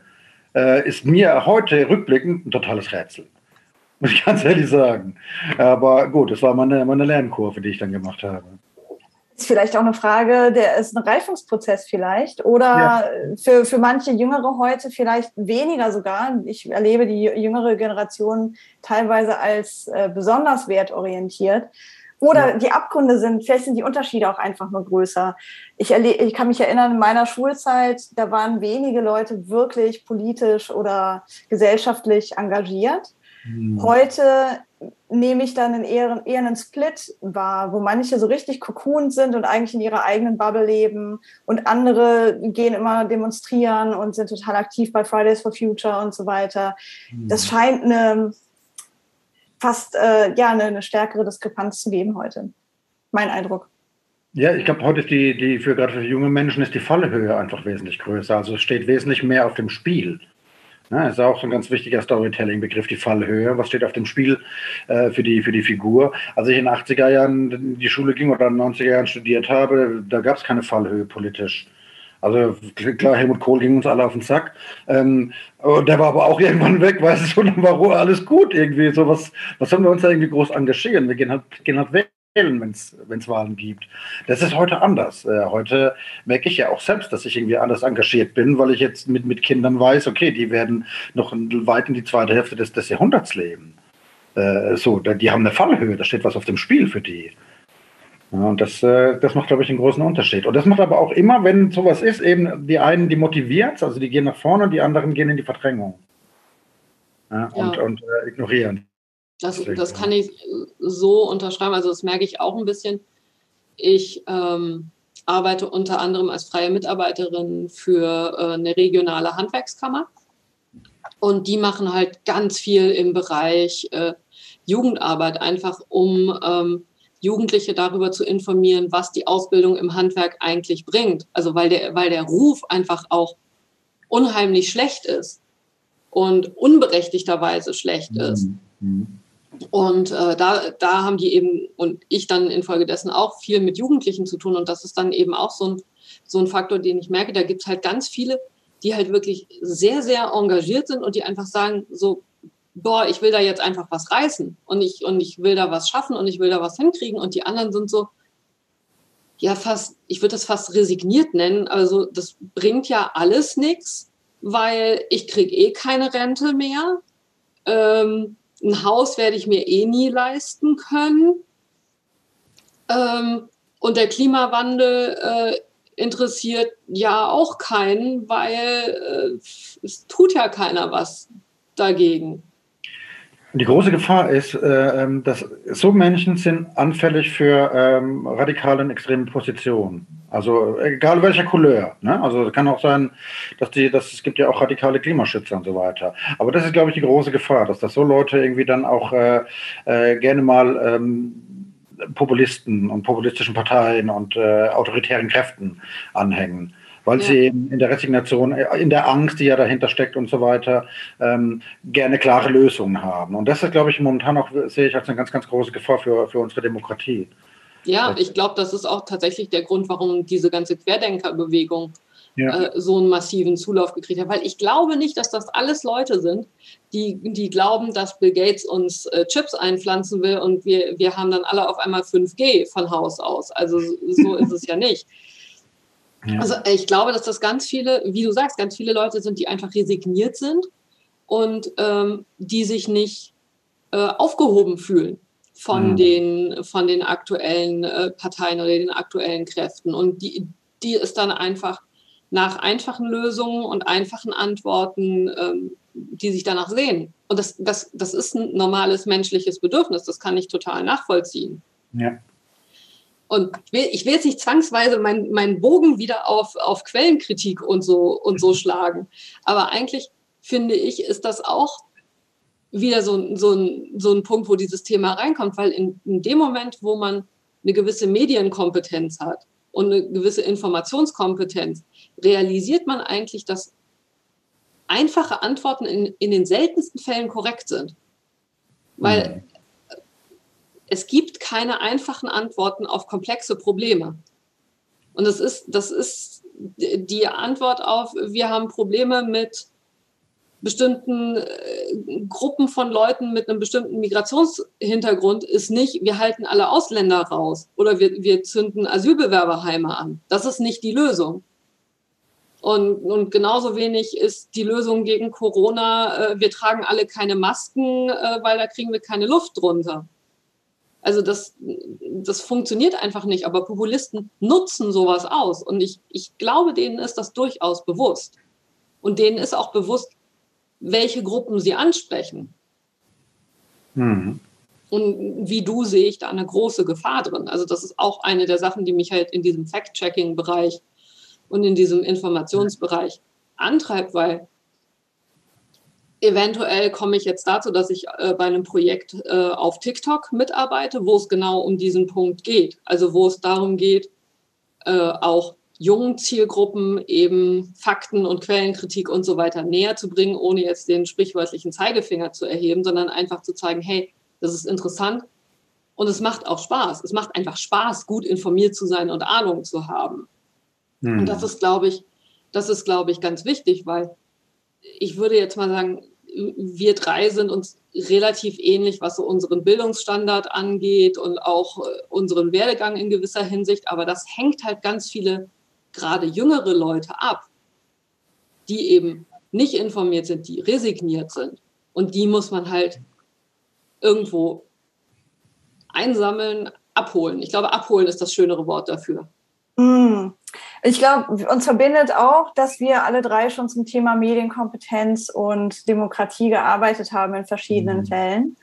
äh, ist mir heute rückblickend ein totales Rätsel. Muss ich (laughs) ganz ehrlich sagen. Aber gut, das war meine, meine Lernkurve, die ich dann gemacht habe. Ist vielleicht auch eine Frage, der ist ein Reifungsprozess vielleicht oder ja. für, für manche Jüngere heute vielleicht weniger sogar. Ich erlebe die jüngere Generation teilweise als äh, besonders wertorientiert. Oder ja. die Abgründe sind, vielleicht sind die Unterschiede auch einfach nur größer. Ich, ich kann mich erinnern, in meiner Schulzeit, da waren wenige Leute wirklich politisch oder gesellschaftlich engagiert. Hm. Heute nehme ich dann eher, eher einen Split wahr, wo manche so richtig kokon sind und eigentlich in ihrer eigenen Bubble leben und andere gehen immer demonstrieren und sind total aktiv bei Fridays for Future und so weiter. Hm. Das scheint eine fast äh, ja, eine, eine stärkere Diskrepanz zu geben heute. Mein Eindruck. Ja, ich glaube, heute ist die, die für gerade für junge Menschen ist die Fallhöhe einfach wesentlich größer. Also es steht wesentlich mehr auf dem Spiel. Ja, ist auch so ein ganz wichtiger Storytelling-Begriff, die Fallhöhe. Was steht auf dem Spiel äh, für, die, für die Figur? Als ich in den 80er Jahren in die Schule ging oder in den 90er Jahren studiert habe, da gab es keine Fallhöhe politisch. Also klar, Helmut Kohl ging uns alle auf den Sack. Ähm, der war aber auch (laughs) irgendwann weg, weißt du schon, dann war alles gut irgendwie. So was, was sollen wir uns da irgendwie groß engagieren? Wir gehen halt, gehen halt wählen, wenn es Wahlen gibt. Das ist heute anders. Äh, heute merke ich ja auch selbst, dass ich irgendwie anders engagiert bin, weil ich jetzt mit, mit Kindern weiß, okay, die werden noch weit in die zweite Hälfte des, des Jahrhunderts leben. Äh, so, die haben eine Fallhöhe, da steht was auf dem Spiel für die. Ja, und das, äh, das macht, glaube ich, einen großen Unterschied. Und das macht aber auch immer, wenn sowas ist, eben die einen, die motiviert, also die gehen nach vorne, und die anderen gehen in die Verdrängung. Ja, und, ja. und äh, ignorieren. Das, das kann ich so unterschreiben. Also das merke ich auch ein bisschen. Ich ähm, arbeite unter anderem als freie Mitarbeiterin für äh, eine regionale Handwerkskammer. Und die machen halt ganz viel im Bereich äh, Jugendarbeit, einfach um ähm, Jugendliche darüber zu informieren, was die Ausbildung im Handwerk eigentlich bringt. Also weil der, weil der Ruf einfach auch unheimlich schlecht ist und unberechtigterweise schlecht ist. Mhm. Und äh, da, da haben die eben und ich dann infolgedessen auch viel mit Jugendlichen zu tun. Und das ist dann eben auch so ein, so ein Faktor, den ich merke. Da gibt es halt ganz viele, die halt wirklich sehr, sehr engagiert sind und die einfach sagen, so, boah, ich will da jetzt einfach was reißen und ich, und ich will da was schaffen und ich will da was hinkriegen. Und die anderen sind so, ja, fast, ich würde das fast resigniert nennen. Also das bringt ja alles nichts, weil ich kriege eh keine Rente mehr. Ähm, ein Haus werde ich mir eh nie leisten können. Ähm, und der Klimawandel äh, interessiert ja auch keinen, weil äh, es tut ja keiner was dagegen. Die große Gefahr ist, äh, ähm, dass so Menschen sind anfällig für ähm, radikale und extreme Positionen. Also egal welcher Couleur. Ne? Also es kann auch sein, dass die, dass es gibt ja auch radikale Klimaschützer und so weiter. Aber das ist, glaube ich, die große Gefahr, dass das so Leute irgendwie dann auch äh, äh, gerne mal ähm, Populisten und populistischen Parteien und äh, autoritären Kräften anhängen weil ja. sie eben in der Resignation, äh, in der Angst, die ja dahinter steckt und so weiter, ähm, gerne klare Lösungen haben. Und das ist, glaube ich, momentan auch, sehe ich als eine ganz, ganz große Gefahr für, für unsere Demokratie. Ja, ich glaube, das ist auch tatsächlich der Grund, warum diese ganze Querdenkerbewegung ja. äh, so einen massiven Zulauf gekriegt hat. Weil ich glaube nicht, dass das alles Leute sind, die, die glauben, dass Bill Gates uns äh, Chips einpflanzen will und wir, wir haben dann alle auf einmal 5G von Haus aus. Also so ist es ja nicht. (laughs) Ja. Also ich glaube, dass das ganz viele, wie du sagst, ganz viele Leute sind, die einfach resigniert sind und ähm, die sich nicht äh, aufgehoben fühlen von, mhm. den, von den aktuellen äh, Parteien oder den aktuellen Kräften. Und die, die es dann einfach nach einfachen Lösungen und einfachen Antworten, ähm, die sich danach sehen. Und das, das, das ist ein normales menschliches Bedürfnis, das kann ich total nachvollziehen. Ja. Und ich will, jetzt nicht zwangsweise meinen mein Bogen wieder auf, auf Quellenkritik und so, und so schlagen. Aber eigentlich finde ich, ist das auch wieder so, so, ein, so ein Punkt, wo dieses Thema reinkommt, weil in, in dem Moment, wo man eine gewisse Medienkompetenz hat und eine gewisse Informationskompetenz, realisiert man eigentlich, dass einfache Antworten in, in den seltensten Fällen korrekt sind. Weil mhm es gibt keine einfachen Antworten auf komplexe Probleme. Und das ist, das ist die Antwort auf, wir haben Probleme mit bestimmten äh, Gruppen von Leuten mit einem bestimmten Migrationshintergrund ist nicht, wir halten alle Ausländer raus oder wir, wir zünden Asylbewerberheime an. Das ist nicht die Lösung. Und, und genauso wenig ist die Lösung gegen Corona, äh, wir tragen alle keine Masken, äh, weil da kriegen wir keine Luft drunter. Also das, das funktioniert einfach nicht, aber Populisten nutzen sowas aus. Und ich, ich glaube, denen ist das durchaus bewusst. Und denen ist auch bewusst, welche Gruppen sie ansprechen. Mhm. Und wie du sehe ich da eine große Gefahr drin. Also das ist auch eine der Sachen, die mich halt in diesem Fact-Checking-Bereich und in diesem Informationsbereich antreibt, weil Eventuell komme ich jetzt dazu, dass ich äh, bei einem Projekt äh, auf TikTok mitarbeite, wo es genau um diesen Punkt geht. Also wo es darum geht, äh, auch jungen Zielgruppen eben Fakten und Quellenkritik und so weiter näher zu bringen, ohne jetzt den sprichwörtlichen Zeigefinger zu erheben, sondern einfach zu zeigen, hey, das ist interessant und es macht auch Spaß. Es macht einfach Spaß, gut informiert zu sein und Ahnung zu haben. Hm. Und das ist, glaube ich, das ist, glaube ich, ganz wichtig, weil ich würde jetzt mal sagen, wir drei sind uns relativ ähnlich, was so unseren Bildungsstandard angeht und auch äh, unseren Werdegang in gewisser Hinsicht. Aber das hängt halt ganz viele, gerade jüngere Leute ab, die eben nicht informiert sind, die resigniert sind. Und die muss man halt irgendwo einsammeln, abholen. Ich glaube, abholen ist das schönere Wort dafür. Mm. Ich glaube, uns verbindet auch, dass wir alle drei schon zum Thema Medienkompetenz und Demokratie gearbeitet haben in verschiedenen mhm. Fällen.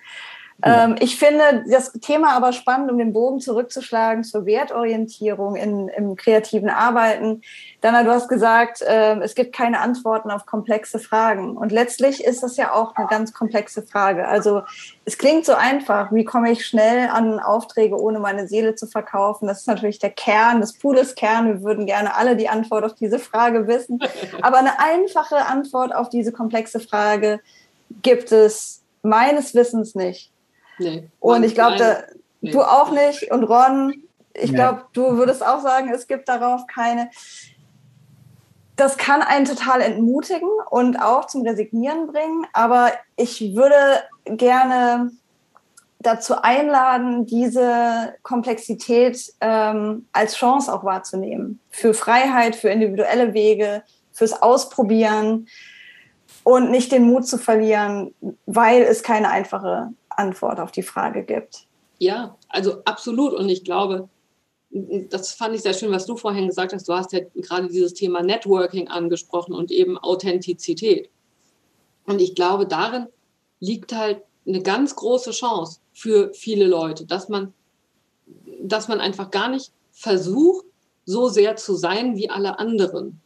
Ähm, ich finde das Thema aber spannend, um den Bogen zurückzuschlagen zur Wertorientierung in, im kreativen Arbeiten. Dana, du hast gesagt, äh, es gibt keine Antworten auf komplexe Fragen. Und letztlich ist das ja auch eine ganz komplexe Frage. Also es klingt so einfach, wie komme ich schnell an Aufträge, ohne meine Seele zu verkaufen? Das ist natürlich der Kern, des Pooles Kern. Wir würden gerne alle die Antwort auf diese Frage wissen. (laughs) Aber eine einfache Antwort auf diese komplexe Frage gibt es meines Wissens nicht. Nee. Und ich glaube, nee. du auch nicht. Und Ron, ich nee. glaube, du würdest auch sagen, es gibt darauf keine. Das kann einen total entmutigen und auch zum Resignieren bringen. Aber ich würde gerne dazu einladen, diese Komplexität ähm, als Chance auch wahrzunehmen. Für Freiheit, für individuelle Wege, fürs Ausprobieren und nicht den Mut zu verlieren, weil es keine einfache Antwort auf die Frage gibt. Ja, also absolut. Und ich glaube, das fand ich sehr schön, was du vorhin gesagt hast. Du hast ja gerade dieses Thema Networking angesprochen und eben Authentizität. Und ich glaube, darin liegt halt eine ganz große Chance für viele Leute, dass man, dass man einfach gar nicht versucht, so sehr zu sein wie alle anderen,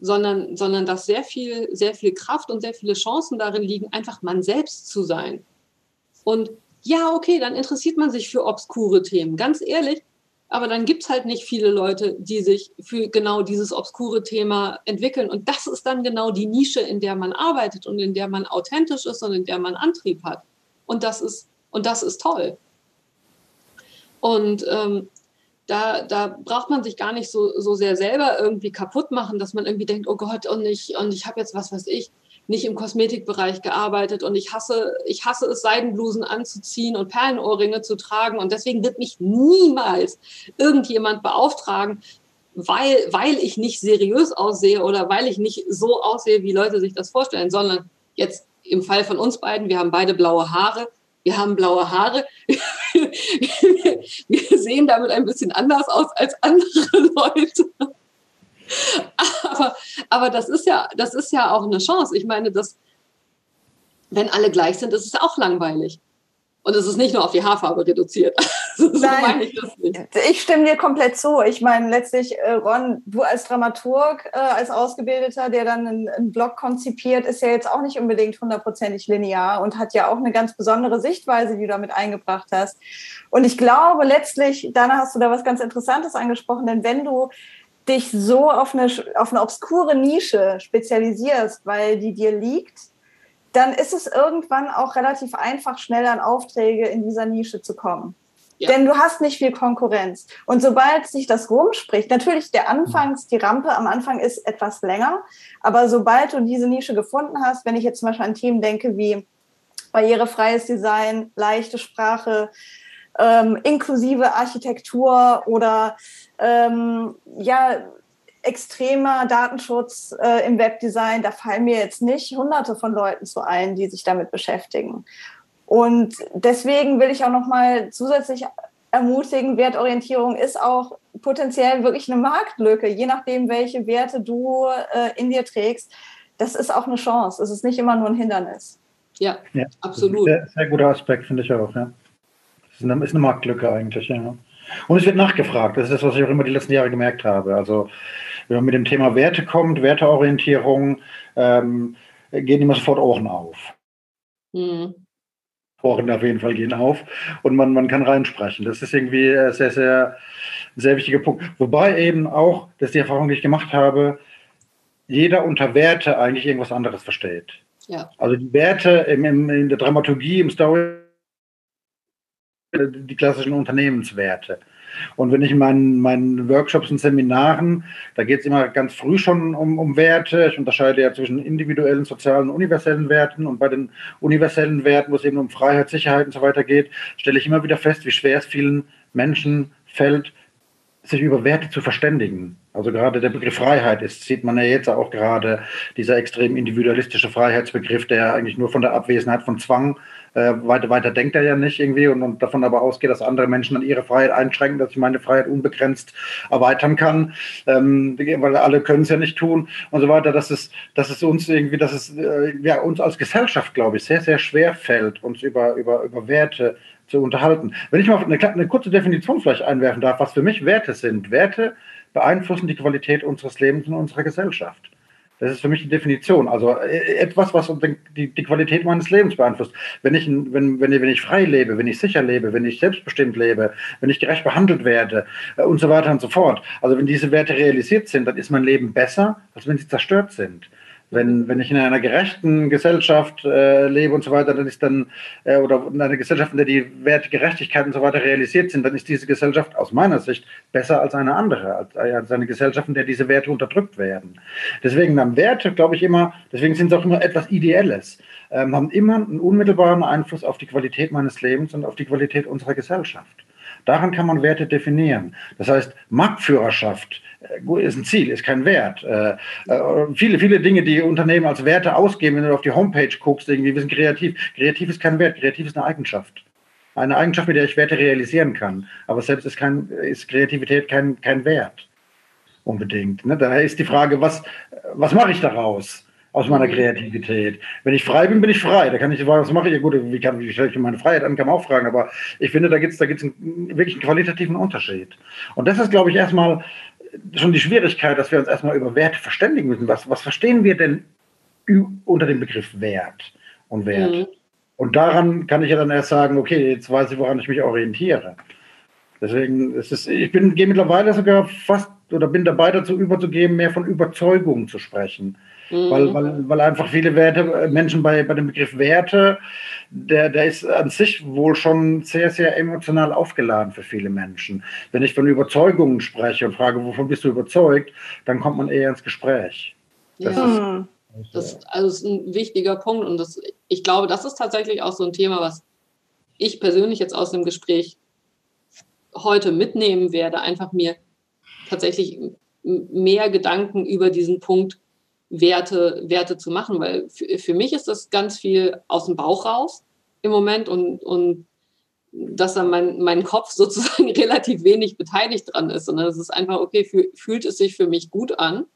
sondern, sondern dass sehr viel, sehr viel Kraft und sehr viele Chancen darin liegen, einfach man selbst zu sein. Und ja, okay, dann interessiert man sich für obskure Themen, ganz ehrlich. Aber dann gibt es halt nicht viele Leute, die sich für genau dieses obskure Thema entwickeln. Und das ist dann genau die Nische, in der man arbeitet und in der man authentisch ist und in der man Antrieb hat. Und das ist, und das ist toll. Und ähm, da, da braucht man sich gar nicht so, so sehr selber irgendwie kaputt machen, dass man irgendwie denkt, oh Gott, und ich, und ich habe jetzt was weiß ich, nicht im Kosmetikbereich gearbeitet und ich hasse, ich hasse es, Seidenblusen anzuziehen und Perlenohrringe zu tragen und deswegen wird mich niemals irgendjemand beauftragen, weil, weil ich nicht seriös aussehe oder weil ich nicht so aussehe, wie Leute sich das vorstellen, sondern jetzt im Fall von uns beiden, wir haben beide blaue Haare, wir haben blaue Haare, (laughs) wir sehen damit ein bisschen anders aus als andere Leute (laughs) aber, aber das ist ja, das ist ja auch eine Chance. Ich meine, dass, wenn alle gleich sind, ist es auch langweilig. Und es ist nicht nur auf die Haarfarbe reduziert. (laughs) so Nein, ich, ich, stimme dir komplett zu. Ich meine, letztlich, äh, Ron, du als Dramaturg, äh, als Ausgebildeter, der dann einen, einen, Blog konzipiert, ist ja jetzt auch nicht unbedingt hundertprozentig linear und hat ja auch eine ganz besondere Sichtweise, die du damit eingebracht hast. Und ich glaube, letztlich, Dana, hast du da was ganz Interessantes angesprochen, denn wenn du dich so auf eine, auf eine obskure Nische spezialisierst, weil die dir liegt, dann ist es irgendwann auch relativ einfach, schnell an Aufträge in dieser Nische zu kommen. Ja. Denn du hast nicht viel Konkurrenz. Und sobald sich das rumspricht, natürlich der Anfangs, die Rampe am Anfang ist etwas länger, aber sobald du diese Nische gefunden hast, wenn ich jetzt zum Beispiel an Themen denke wie barrierefreies Design, leichte Sprache, ähm, inklusive Architektur oder ähm, ja, extremer Datenschutz äh, im Webdesign, da fallen mir jetzt nicht hunderte von Leuten zu ein, die sich damit beschäftigen. Und deswegen will ich auch noch mal zusätzlich ermutigen, Wertorientierung ist auch potenziell wirklich eine Marktlücke, je nachdem, welche Werte du äh, in dir trägst. Das ist auch eine Chance. Es ist nicht immer nur ein Hindernis. Ja, ja absolut. Sehr, sehr, guter Aspekt, finde ich auch. Ja. Das ist eine, ist eine Marktlücke eigentlich. Ja. Und es wird nachgefragt. Das ist das, was ich auch immer die letzten Jahre gemerkt habe. Also wenn man mit dem Thema Werte kommt, Werteorientierung, ähm, gehen immer sofort Ohren auf. Mhm. Ohren auf jeden Fall gehen auf und man, man kann reinsprechen. Das ist irgendwie ein sehr, sehr, sehr wichtiger Punkt. Wobei eben auch, das ist die Erfahrung, die ich gemacht habe, jeder unter Werte eigentlich irgendwas anderes versteht. Ja. Also die Werte im, im, in der Dramaturgie, im Story, die klassischen Unternehmenswerte. Und wenn ich in meinen, meinen Workshops und Seminaren, da geht es immer ganz früh schon um, um Werte. Ich unterscheide ja zwischen individuellen, sozialen und universellen Werten. Und bei den universellen Werten, wo es eben um Freiheit, Sicherheit und so weiter geht, stelle ich immer wieder fest, wie schwer es vielen Menschen fällt, sich über Werte zu verständigen. Also gerade der Begriff Freiheit ist, sieht man ja jetzt auch gerade, dieser extrem individualistische Freiheitsbegriff, der eigentlich nur von der Abwesenheit von Zwang äh, weiter, weiter denkt er ja nicht irgendwie und, und, davon aber ausgeht, dass andere Menschen dann ihre Freiheit einschränken, dass ich meine Freiheit unbegrenzt erweitern kann, ähm, weil alle können es ja nicht tun und so weiter. Dass es, dass es uns irgendwie, dass es äh, ja, uns als Gesellschaft, glaube ich, sehr, sehr schwer fällt, uns über, über, über Werte zu unterhalten. Wenn ich mal eine, eine kurze Definition vielleicht einwerfen darf, was für mich Werte sind. Werte beeinflussen die Qualität unseres Lebens und unserer Gesellschaft. Das ist für mich die Definition. Also äh, etwas, was die, die Qualität meines Lebens beeinflusst. Wenn ich, wenn, wenn, wenn ich frei lebe, wenn ich sicher lebe, wenn ich selbstbestimmt lebe, wenn ich gerecht behandelt werde äh, und so weiter und so fort. Also wenn diese Werte realisiert sind, dann ist mein Leben besser, als wenn sie zerstört sind. Wenn, wenn ich in einer gerechten Gesellschaft äh, lebe und so weiter, dann ist dann, äh, oder in einer Gesellschaft, in der die Werte Gerechtigkeit und so weiter realisiert sind, dann ist diese Gesellschaft aus meiner Sicht besser als eine andere, als, als eine Gesellschaft, in der diese Werte unterdrückt werden. Deswegen haben Werte, glaube ich, immer, deswegen sind sie auch immer etwas Ideelles, ähm, haben immer einen unmittelbaren Einfluss auf die Qualität meines Lebens und auf die Qualität unserer Gesellschaft. Daran kann man Werte definieren. Das heißt, Marktführerschaft äh, ist ein Ziel, ist kein Wert. Äh, äh, viele, viele Dinge, die Unternehmen als Werte ausgeben, wenn du auf die Homepage guckst, irgendwie, wir sind kreativ. Kreativ ist kein Wert, kreativ ist eine Eigenschaft. Eine Eigenschaft, mit der ich Werte realisieren kann. Aber selbst ist, kein, ist Kreativität kein, kein Wert. Unbedingt. Ne? Daher ist die Frage, was, was mache ich daraus? aus meiner. Kreativität. Wenn ich frei bin, bin ich frei. Da kann ich fragen, was mache ich? Gut, wie, kann, wie stelle ich meine Freiheit an, kann man auch fragen. Aber ich finde, da gibt es da gibt's einen, wirklich einen qualitativen Unterschied. Und das ist, glaube ich, erstmal schon die Schwierigkeit, dass wir uns erstmal über Werte verständigen müssen. Was, was verstehen wir denn unter dem Begriff Wert und Wert? Mhm. Und daran kann ich ja dann erst sagen, okay, jetzt weiß ich, woran ich mich orientiere. Deswegen ist es, ich bin, gehe mittlerweile sogar fast oder bin dabei dazu überzugeben, mehr von Überzeugung zu sprechen. Mhm. Weil, weil, weil einfach viele Werte, Menschen bei, bei dem Begriff Werte, der, der ist an sich wohl schon sehr, sehr emotional aufgeladen für viele Menschen. Wenn ich von Überzeugungen spreche und frage, wovon bist du überzeugt, dann kommt man eher ins Gespräch. Das ja. ist, das, also ist ein wichtiger Punkt und das, ich glaube, das ist tatsächlich auch so ein Thema, was ich persönlich jetzt aus dem Gespräch heute mitnehmen werde, einfach mir tatsächlich mehr Gedanken über diesen Punkt Werte, Werte zu machen, weil für, mich ist das ganz viel aus dem Bauch raus im Moment und, und dass dann mein, mein Kopf (laughs) sozusagen relativ wenig beteiligt dran ist, sondern es ist einfach, okay, fühlt es sich für mich gut an,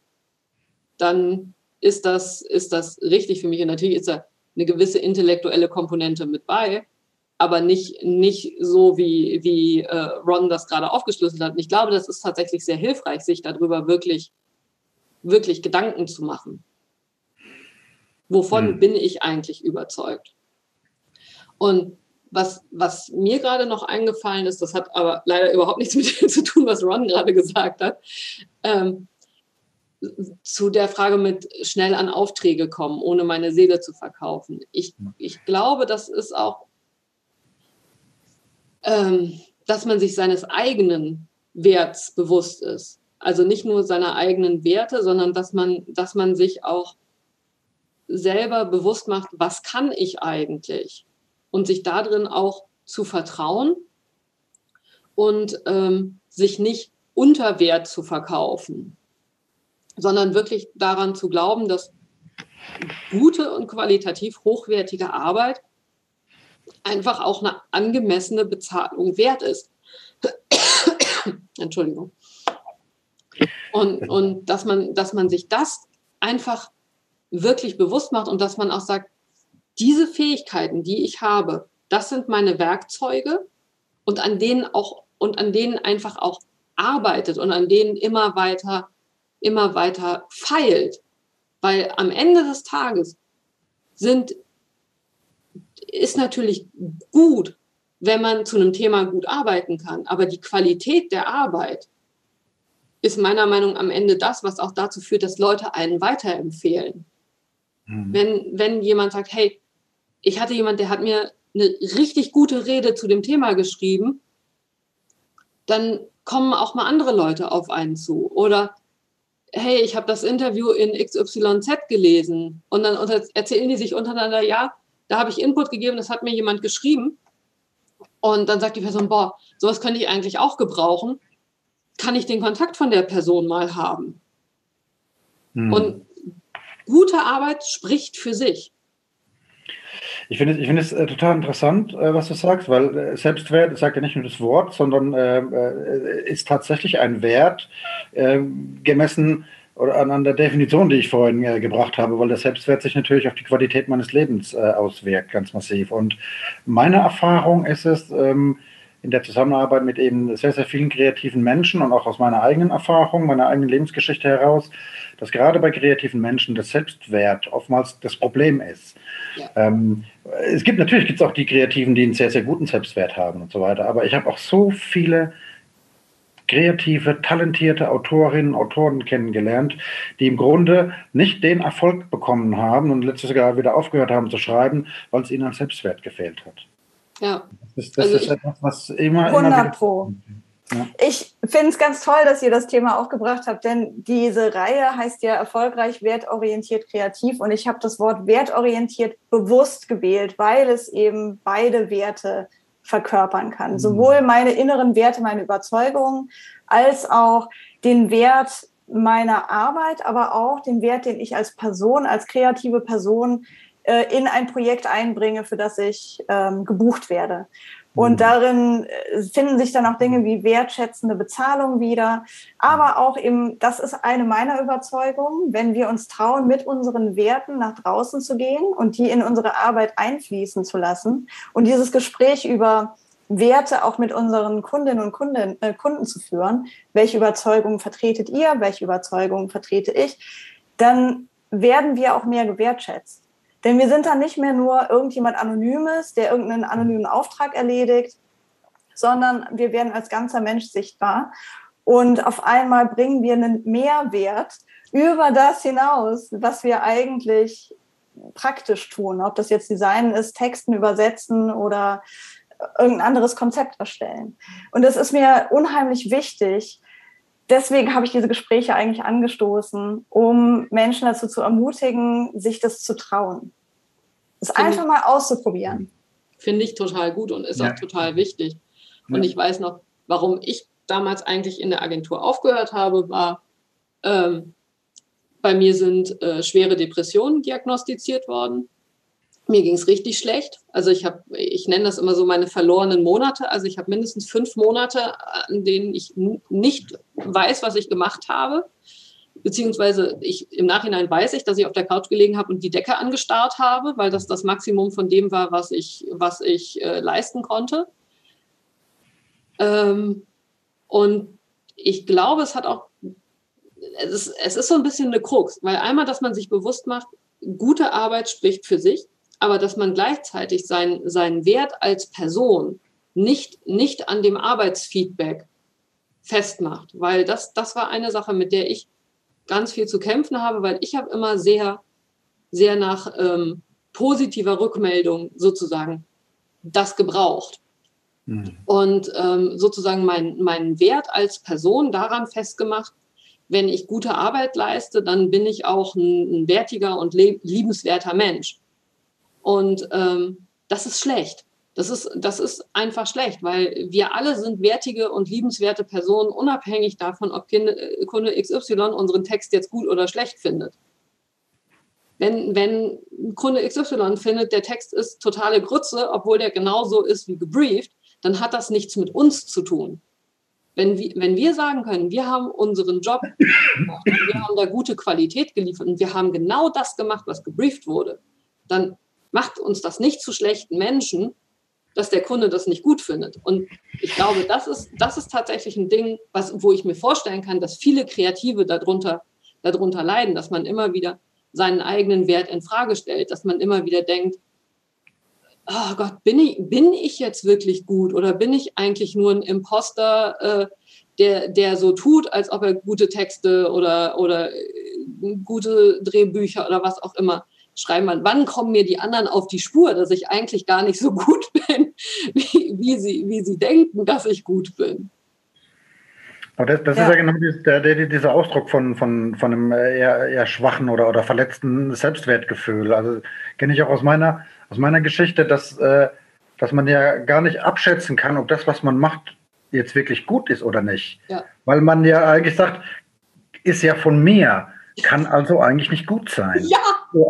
dann ist das, ist das richtig für mich. Und natürlich ist da eine gewisse intellektuelle Komponente mit bei, aber nicht, nicht so, wie, wie äh, Ron das gerade aufgeschlüsselt hat. Und ich glaube, das ist tatsächlich sehr hilfreich, sich darüber wirklich, wirklich Gedanken zu machen. Wovon hm. bin ich eigentlich überzeugt? Und was, was mir gerade noch eingefallen ist, das hat aber leider überhaupt nichts (laughs) mit dem zu tun, was Ron gerade gesagt hat, ähm, zu der Frage mit schnell an Aufträge kommen, ohne meine Seele zu verkaufen. Ich, ich glaube, das ist auch, ähm, dass man sich seines eigenen Werts bewusst ist. Also nicht nur seiner eigenen Werte, sondern dass man, dass man sich auch selber bewusst macht, was kann ich eigentlich? Und sich darin auch zu vertrauen und ähm, sich nicht unter Wert zu verkaufen sondern wirklich daran zu glauben, dass gute und qualitativ hochwertige Arbeit einfach auch eine angemessene Bezahlung wert ist. (coughs) Entschuldigung. Und, und dass, man, dass man sich das einfach wirklich bewusst macht und dass man auch sagt, diese Fähigkeiten, die ich habe, das sind meine Werkzeuge und an denen auch und an denen einfach auch arbeitet und an denen immer weiter immer weiter feilt. Weil am Ende des Tages sind, ist natürlich gut, wenn man zu einem Thema gut arbeiten kann. Aber die Qualität der Arbeit ist meiner Meinung nach am Ende das, was auch dazu führt, dass Leute einen weiterempfehlen. Mhm. Wenn, wenn jemand sagt, hey, ich hatte jemand, der hat mir eine richtig gute Rede zu dem Thema geschrieben, dann kommen auch mal andere Leute auf einen zu. Oder hey, ich habe das Interview in XYZ gelesen. Und dann erzählen die sich untereinander, ja, da habe ich Input gegeben, das hat mir jemand geschrieben. Und dann sagt die Person, boah, sowas könnte ich eigentlich auch gebrauchen. Kann ich den Kontakt von der Person mal haben? Hm. Und gute Arbeit spricht für sich. Ich finde ich find es äh, total interessant, äh, was du sagst, weil äh, Selbstwert sagt ja nicht nur das Wort, sondern äh, äh, ist tatsächlich ein Wert äh, gemessen oder an, an, der Definition, die ich vorhin gebracht habe, weil der Selbstwert sich natürlich auf die Qualität meines Lebens auswirkt, ganz massiv. Und meine Erfahrung ist es, ähm, in der Zusammenarbeit mit eben sehr, sehr vielen kreativen Menschen und auch aus meiner eigenen Erfahrung, meiner eigenen Lebensgeschichte heraus, dass gerade bei kreativen Menschen das Selbstwert oftmals das Problem ist. Ja. Ähm, es gibt natürlich gibt's auch die Kreativen, die einen sehr, sehr guten Selbstwert haben und so weiter, aber ich habe auch so viele kreative, talentierte Autorinnen, Autoren kennengelernt, die im Grunde nicht den Erfolg bekommen haben und letztes Jahr wieder aufgehört haben zu schreiben, weil es ihnen an Selbstwert gefehlt hat. Ja. Das, das also ist etwas, was immer. 100 immer Pro. Ja. Ich finde es ganz toll, dass ihr das Thema aufgebracht habt, denn diese Reihe heißt ja erfolgreich wertorientiert kreativ und ich habe das Wort wertorientiert bewusst gewählt, weil es eben beide Werte verkörpern kann. Mhm. Sowohl meine inneren Werte, meine Überzeugungen, als auch den Wert meiner Arbeit, aber auch den Wert, den ich als Person, als kreative Person in ein Projekt einbringe, für das ich ähm, gebucht werde. Und mhm. darin äh, finden sich dann auch Dinge wie wertschätzende Bezahlung wieder. Aber auch eben, das ist eine meiner Überzeugungen, wenn wir uns trauen, mit unseren Werten nach draußen zu gehen und die in unsere Arbeit einfließen zu lassen und dieses Gespräch über Werte auch mit unseren Kundinnen und Kunden, äh, Kunden zu führen. Welche Überzeugungen vertretet ihr? Welche Überzeugungen vertrete ich? Dann werden wir auch mehr gewertschätzt. Denn wir sind dann nicht mehr nur irgendjemand Anonymes, der irgendeinen anonymen Auftrag erledigt, sondern wir werden als ganzer Mensch sichtbar. Und auf einmal bringen wir einen Mehrwert über das hinaus, was wir eigentlich praktisch tun. Ob das jetzt Design ist, Texten übersetzen oder irgendein anderes Konzept erstellen. Und das ist mir unheimlich wichtig. Deswegen habe ich diese Gespräche eigentlich angestoßen, um Menschen dazu zu ermutigen, sich das zu trauen. Es einfach mal auszuprobieren. Finde ich total gut und ist ja. auch total wichtig. Und ja. ich weiß noch, warum ich damals eigentlich in der Agentur aufgehört habe, war, ähm, bei mir sind äh, schwere Depressionen diagnostiziert worden mir ging es richtig schlecht. Also ich habe, ich nenne das immer so meine verlorenen Monate. Also ich habe mindestens fünf Monate, an denen ich nicht weiß, was ich gemacht habe. beziehungsweise ich, im Nachhinein weiß ich, dass ich auf der Couch gelegen habe und die Decke angestarrt habe, weil das das Maximum von dem war, was ich, was ich äh, leisten konnte. Ähm, und ich glaube, es hat auch, es ist, es ist so ein bisschen eine Krux, weil einmal, dass man sich bewusst macht, gute Arbeit spricht für sich, aber dass man gleichzeitig sein, seinen Wert als Person nicht, nicht an dem Arbeitsfeedback festmacht, weil das, das war eine Sache, mit der ich ganz viel zu kämpfen habe, weil ich habe immer sehr, sehr nach ähm, positiver Rückmeldung sozusagen das gebraucht. Mhm. Und ähm, sozusagen meinen mein Wert als Person daran festgemacht, wenn ich gute Arbeit leiste, dann bin ich auch ein, ein wertiger und liebenswerter Mensch. Und ähm, das ist schlecht. Das ist, das ist einfach schlecht, weil wir alle sind wertige und liebenswerte Personen, unabhängig davon, ob Kunde XY unseren Text jetzt gut oder schlecht findet. Wenn, wenn Kunde XY findet, der Text ist totale Grütze, obwohl der genauso ist wie gebrieft, dann hat das nichts mit uns zu tun. Wenn wir, wenn wir sagen können, wir haben unseren Job gemacht, wir haben da gute Qualität geliefert und wir haben genau das gemacht, was gebrieft wurde, dann macht uns das nicht zu schlechten Menschen, dass der Kunde das nicht gut findet. Und ich glaube, das ist, das ist tatsächlich ein Ding, was, wo ich mir vorstellen kann, dass viele Kreative darunter, darunter leiden, dass man immer wieder seinen eigenen Wert in Frage stellt, dass man immer wieder denkt, oh Gott, bin ich, bin ich jetzt wirklich gut oder bin ich eigentlich nur ein Imposter, äh, der, der so tut, als ob er gute Texte oder, oder äh, gute Drehbücher oder was auch immer schreiben kann. Wann kommen mir die anderen auf die Spur, dass ich eigentlich gar nicht so (laughs) gut bin, wie, wie, sie, wie sie denken, dass ich gut bin? Aber das, das ja. ist ja genau dieser, der, dieser Ausdruck von, von, von einem eher, eher schwachen oder, oder verletzten Selbstwertgefühl. Also kenne ich auch aus meiner, aus meiner Geschichte, dass, äh, dass man ja gar nicht abschätzen kann, ob das, was man macht, jetzt wirklich gut ist oder nicht. Ja. Weil man ja eigentlich sagt, ist ja von mir kann also eigentlich nicht gut sein. Ja.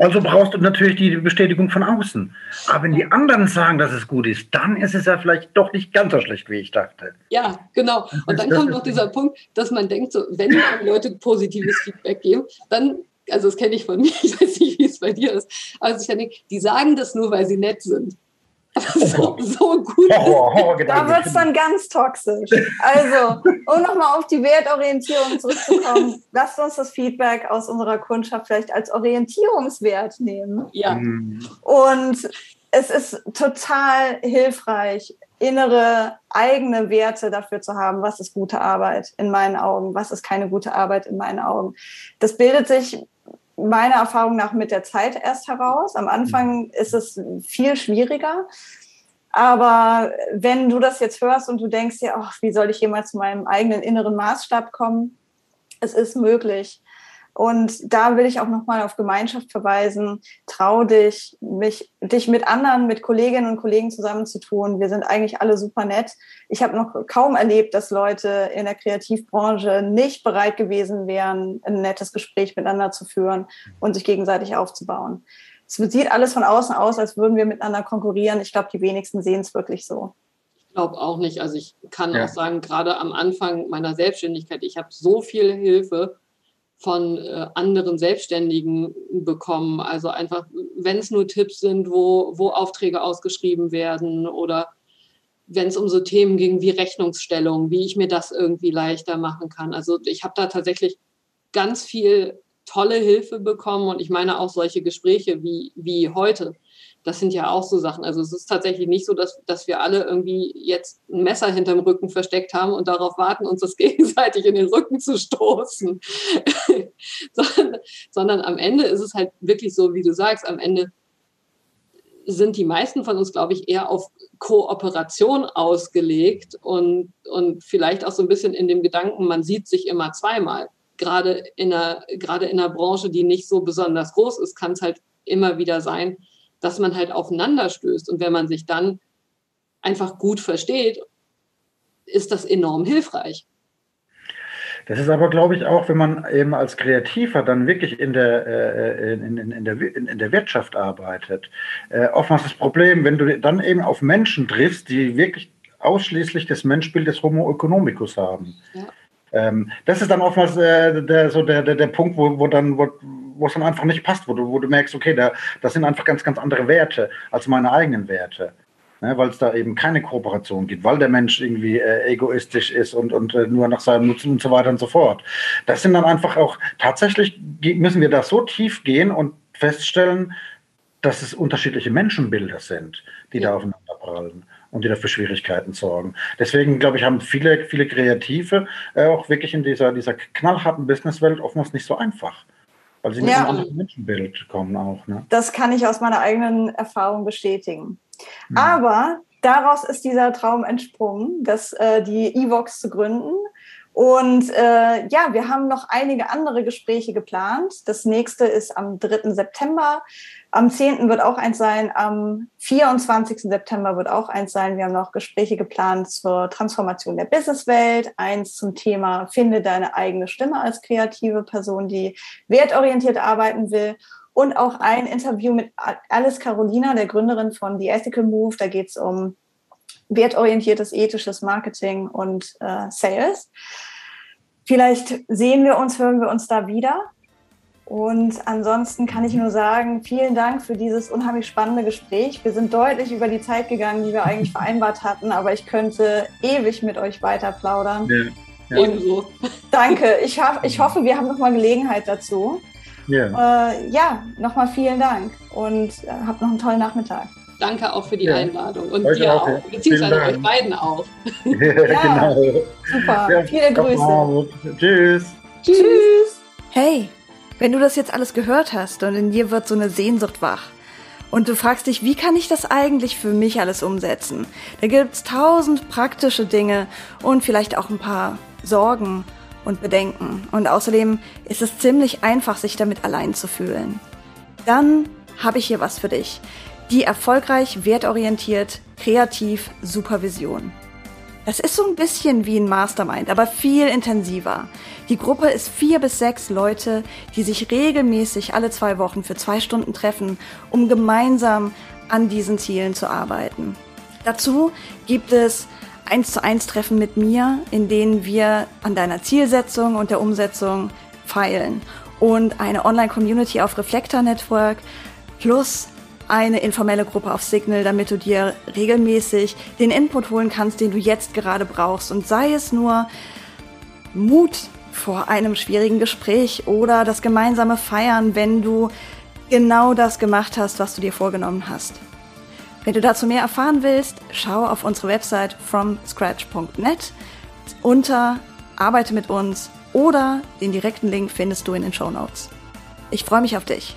Also brauchst du natürlich die Bestätigung von außen. Aber wenn die anderen sagen, dass es gut ist, dann ist es ja vielleicht doch nicht ganz so schlecht, wie ich dachte. Ja, genau. Und dann kommt noch dieser Punkt, dass man denkt, so, wenn Leute positives Feedback geben, dann, also das kenne ich von mir, (laughs) ich weiß nicht, wie es bei dir ist, also ich denke, die sagen das nur, weil sie nett sind. So, so gut. Horror, Horror da wird es dann ganz toxisch. Also, um nochmal auf die Wertorientierung zurückzukommen, (laughs) lasst uns das Feedback aus unserer Kundschaft vielleicht als Orientierungswert nehmen. Ja. Mhm. Und es ist total hilfreich, innere eigene Werte dafür zu haben, was ist gute Arbeit in meinen Augen, was ist keine gute Arbeit in meinen Augen. Das bildet sich meiner Erfahrung nach mit der Zeit erst heraus. Am Anfang ist es viel schwieriger. Aber wenn du das jetzt hörst und du denkst dir, ach, wie soll ich jemals zu meinem eigenen inneren Maßstab kommen? Es ist möglich. Und da will ich auch nochmal auf Gemeinschaft verweisen. Trau dich, mich, dich mit anderen, mit Kolleginnen und Kollegen zusammenzutun. Wir sind eigentlich alle super nett. Ich habe noch kaum erlebt, dass Leute in der Kreativbranche nicht bereit gewesen wären, ein nettes Gespräch miteinander zu führen und sich gegenseitig aufzubauen. Es sieht alles von außen aus, als würden wir miteinander konkurrieren. Ich glaube, die wenigsten sehen es wirklich so. Ich glaube auch nicht. Also ich kann ja. auch sagen, gerade am Anfang meiner Selbstständigkeit, ich habe so viel Hilfe von äh, anderen Selbstständigen bekommen. Also einfach, wenn es nur Tipps sind, wo, wo Aufträge ausgeschrieben werden oder wenn es um so Themen ging wie Rechnungsstellung, wie ich mir das irgendwie leichter machen kann. Also ich habe da tatsächlich ganz viel tolle Hilfe bekommen und ich meine auch solche Gespräche wie, wie heute das sind ja auch so Sachen. Also es ist tatsächlich nicht so, dass, dass wir alle irgendwie jetzt ein Messer hinterm Rücken versteckt haben und darauf warten, uns das (laughs) gegenseitig in den Rücken zu stoßen. (laughs) sondern, sondern am Ende ist es halt wirklich so, wie du sagst, am Ende sind die meisten von uns, glaube ich, eher auf Kooperation ausgelegt und, und vielleicht auch so ein bisschen in dem Gedanken, man sieht sich immer zweimal. Gerade in einer, gerade in einer Branche, die nicht so besonders groß ist, kann es halt immer wieder sein, dass man halt aufeinander stößt. Und wenn man sich dann einfach gut versteht, ist das enorm hilfreich. Das ist aber, glaube ich, auch, wenn man eben als Kreativer dann wirklich in der, äh, in, in, in, der, in, der Wirtschaft arbeitet. Äh, oftmals das Problem, wenn du dann eben auf Menschen triffst, die wirklich ausschließlich das Menschbild des Homo economicus haben. Ja. Ähm, das ist dann oftmals äh, der, so der, der, der Punkt, wo, wo dann, wo, wo es dann einfach nicht passt, wo du, wo du merkst, okay, da, das sind einfach ganz, ganz andere Werte als meine eigenen Werte. Ne, weil es da eben keine Kooperation gibt, weil der Mensch irgendwie äh, egoistisch ist und, und äh, nur nach seinem Nutzen und so weiter und so fort. Das sind dann einfach auch, tatsächlich müssen wir da so tief gehen und feststellen, dass es unterschiedliche Menschenbilder sind, die ja. da aufeinander prallen und die dafür Schwierigkeiten sorgen. Deswegen, glaube ich, haben viele, viele Kreative äh, auch wirklich in dieser, dieser knallharten Businesswelt oftmals nicht so einfach. Weil sie ja. mit einem anderen Menschenbild kommen auch. Ne? Das kann ich aus meiner eigenen Erfahrung bestätigen. Mhm. Aber daraus ist dieser Traum entsprungen, dass äh, die Evox zu gründen. Und äh, ja, wir haben noch einige andere Gespräche geplant. Das nächste ist am 3. September. Am 10. wird auch eins sein. Am 24. September wird auch eins sein. Wir haben noch Gespräche geplant zur Transformation der Businesswelt. Eins zum Thema Finde deine eigene Stimme als kreative Person, die wertorientiert arbeiten will und auch ein Interview mit Alice Carolina, der Gründerin von The Ethical Move. Da geht es um wertorientiertes, ethisches Marketing und äh, Sales. Vielleicht sehen wir uns, hören wir uns da wieder. Und ansonsten kann ich nur sagen, vielen Dank für dieses unheimlich spannende Gespräch. Wir sind deutlich über die Zeit gegangen, die wir eigentlich vereinbart hatten, aber ich könnte ewig mit euch weiter plaudern. Ja, ja. Ebenso. Danke. Ich, ich hoffe, wir haben noch mal Gelegenheit dazu. Yeah. Äh, ja, nochmal vielen Dank und äh, habt noch einen tollen Nachmittag. Danke auch für die ja. Einladung und euch dir auch, auch beziehungsweise euch beiden auch. (laughs) ja, genau. Super, ja, viele Grüße. Tschüss. Tschüss. Hey, wenn du das jetzt alles gehört hast und in dir wird so eine Sehnsucht wach und du fragst dich, wie kann ich das eigentlich für mich alles umsetzen? Da gibt's tausend praktische Dinge und vielleicht auch ein paar Sorgen und Bedenken. Und außerdem ist es ziemlich einfach, sich damit allein zu fühlen. Dann habe ich hier was für dich. Die erfolgreich, wertorientiert, kreativ Supervision. Das ist so ein bisschen wie ein Mastermind, aber viel intensiver. Die Gruppe ist vier bis sechs Leute, die sich regelmäßig alle zwei Wochen für zwei Stunden treffen, um gemeinsam an diesen Zielen zu arbeiten. Dazu gibt es eins zu eins Treffen mit mir, in denen wir an deiner Zielsetzung und der Umsetzung feilen. Und eine Online-Community auf Reflektor Network plus eine informelle Gruppe auf Signal, damit du dir regelmäßig den Input holen kannst, den du jetzt gerade brauchst. Und sei es nur Mut vor einem schwierigen Gespräch oder das gemeinsame Feiern, wenn du genau das gemacht hast, was du dir vorgenommen hast. Wenn du dazu mehr erfahren willst, schau auf unsere Website fromscratch.net unter Arbeite mit uns oder den direkten Link findest du in den Show Notes. Ich freue mich auf dich.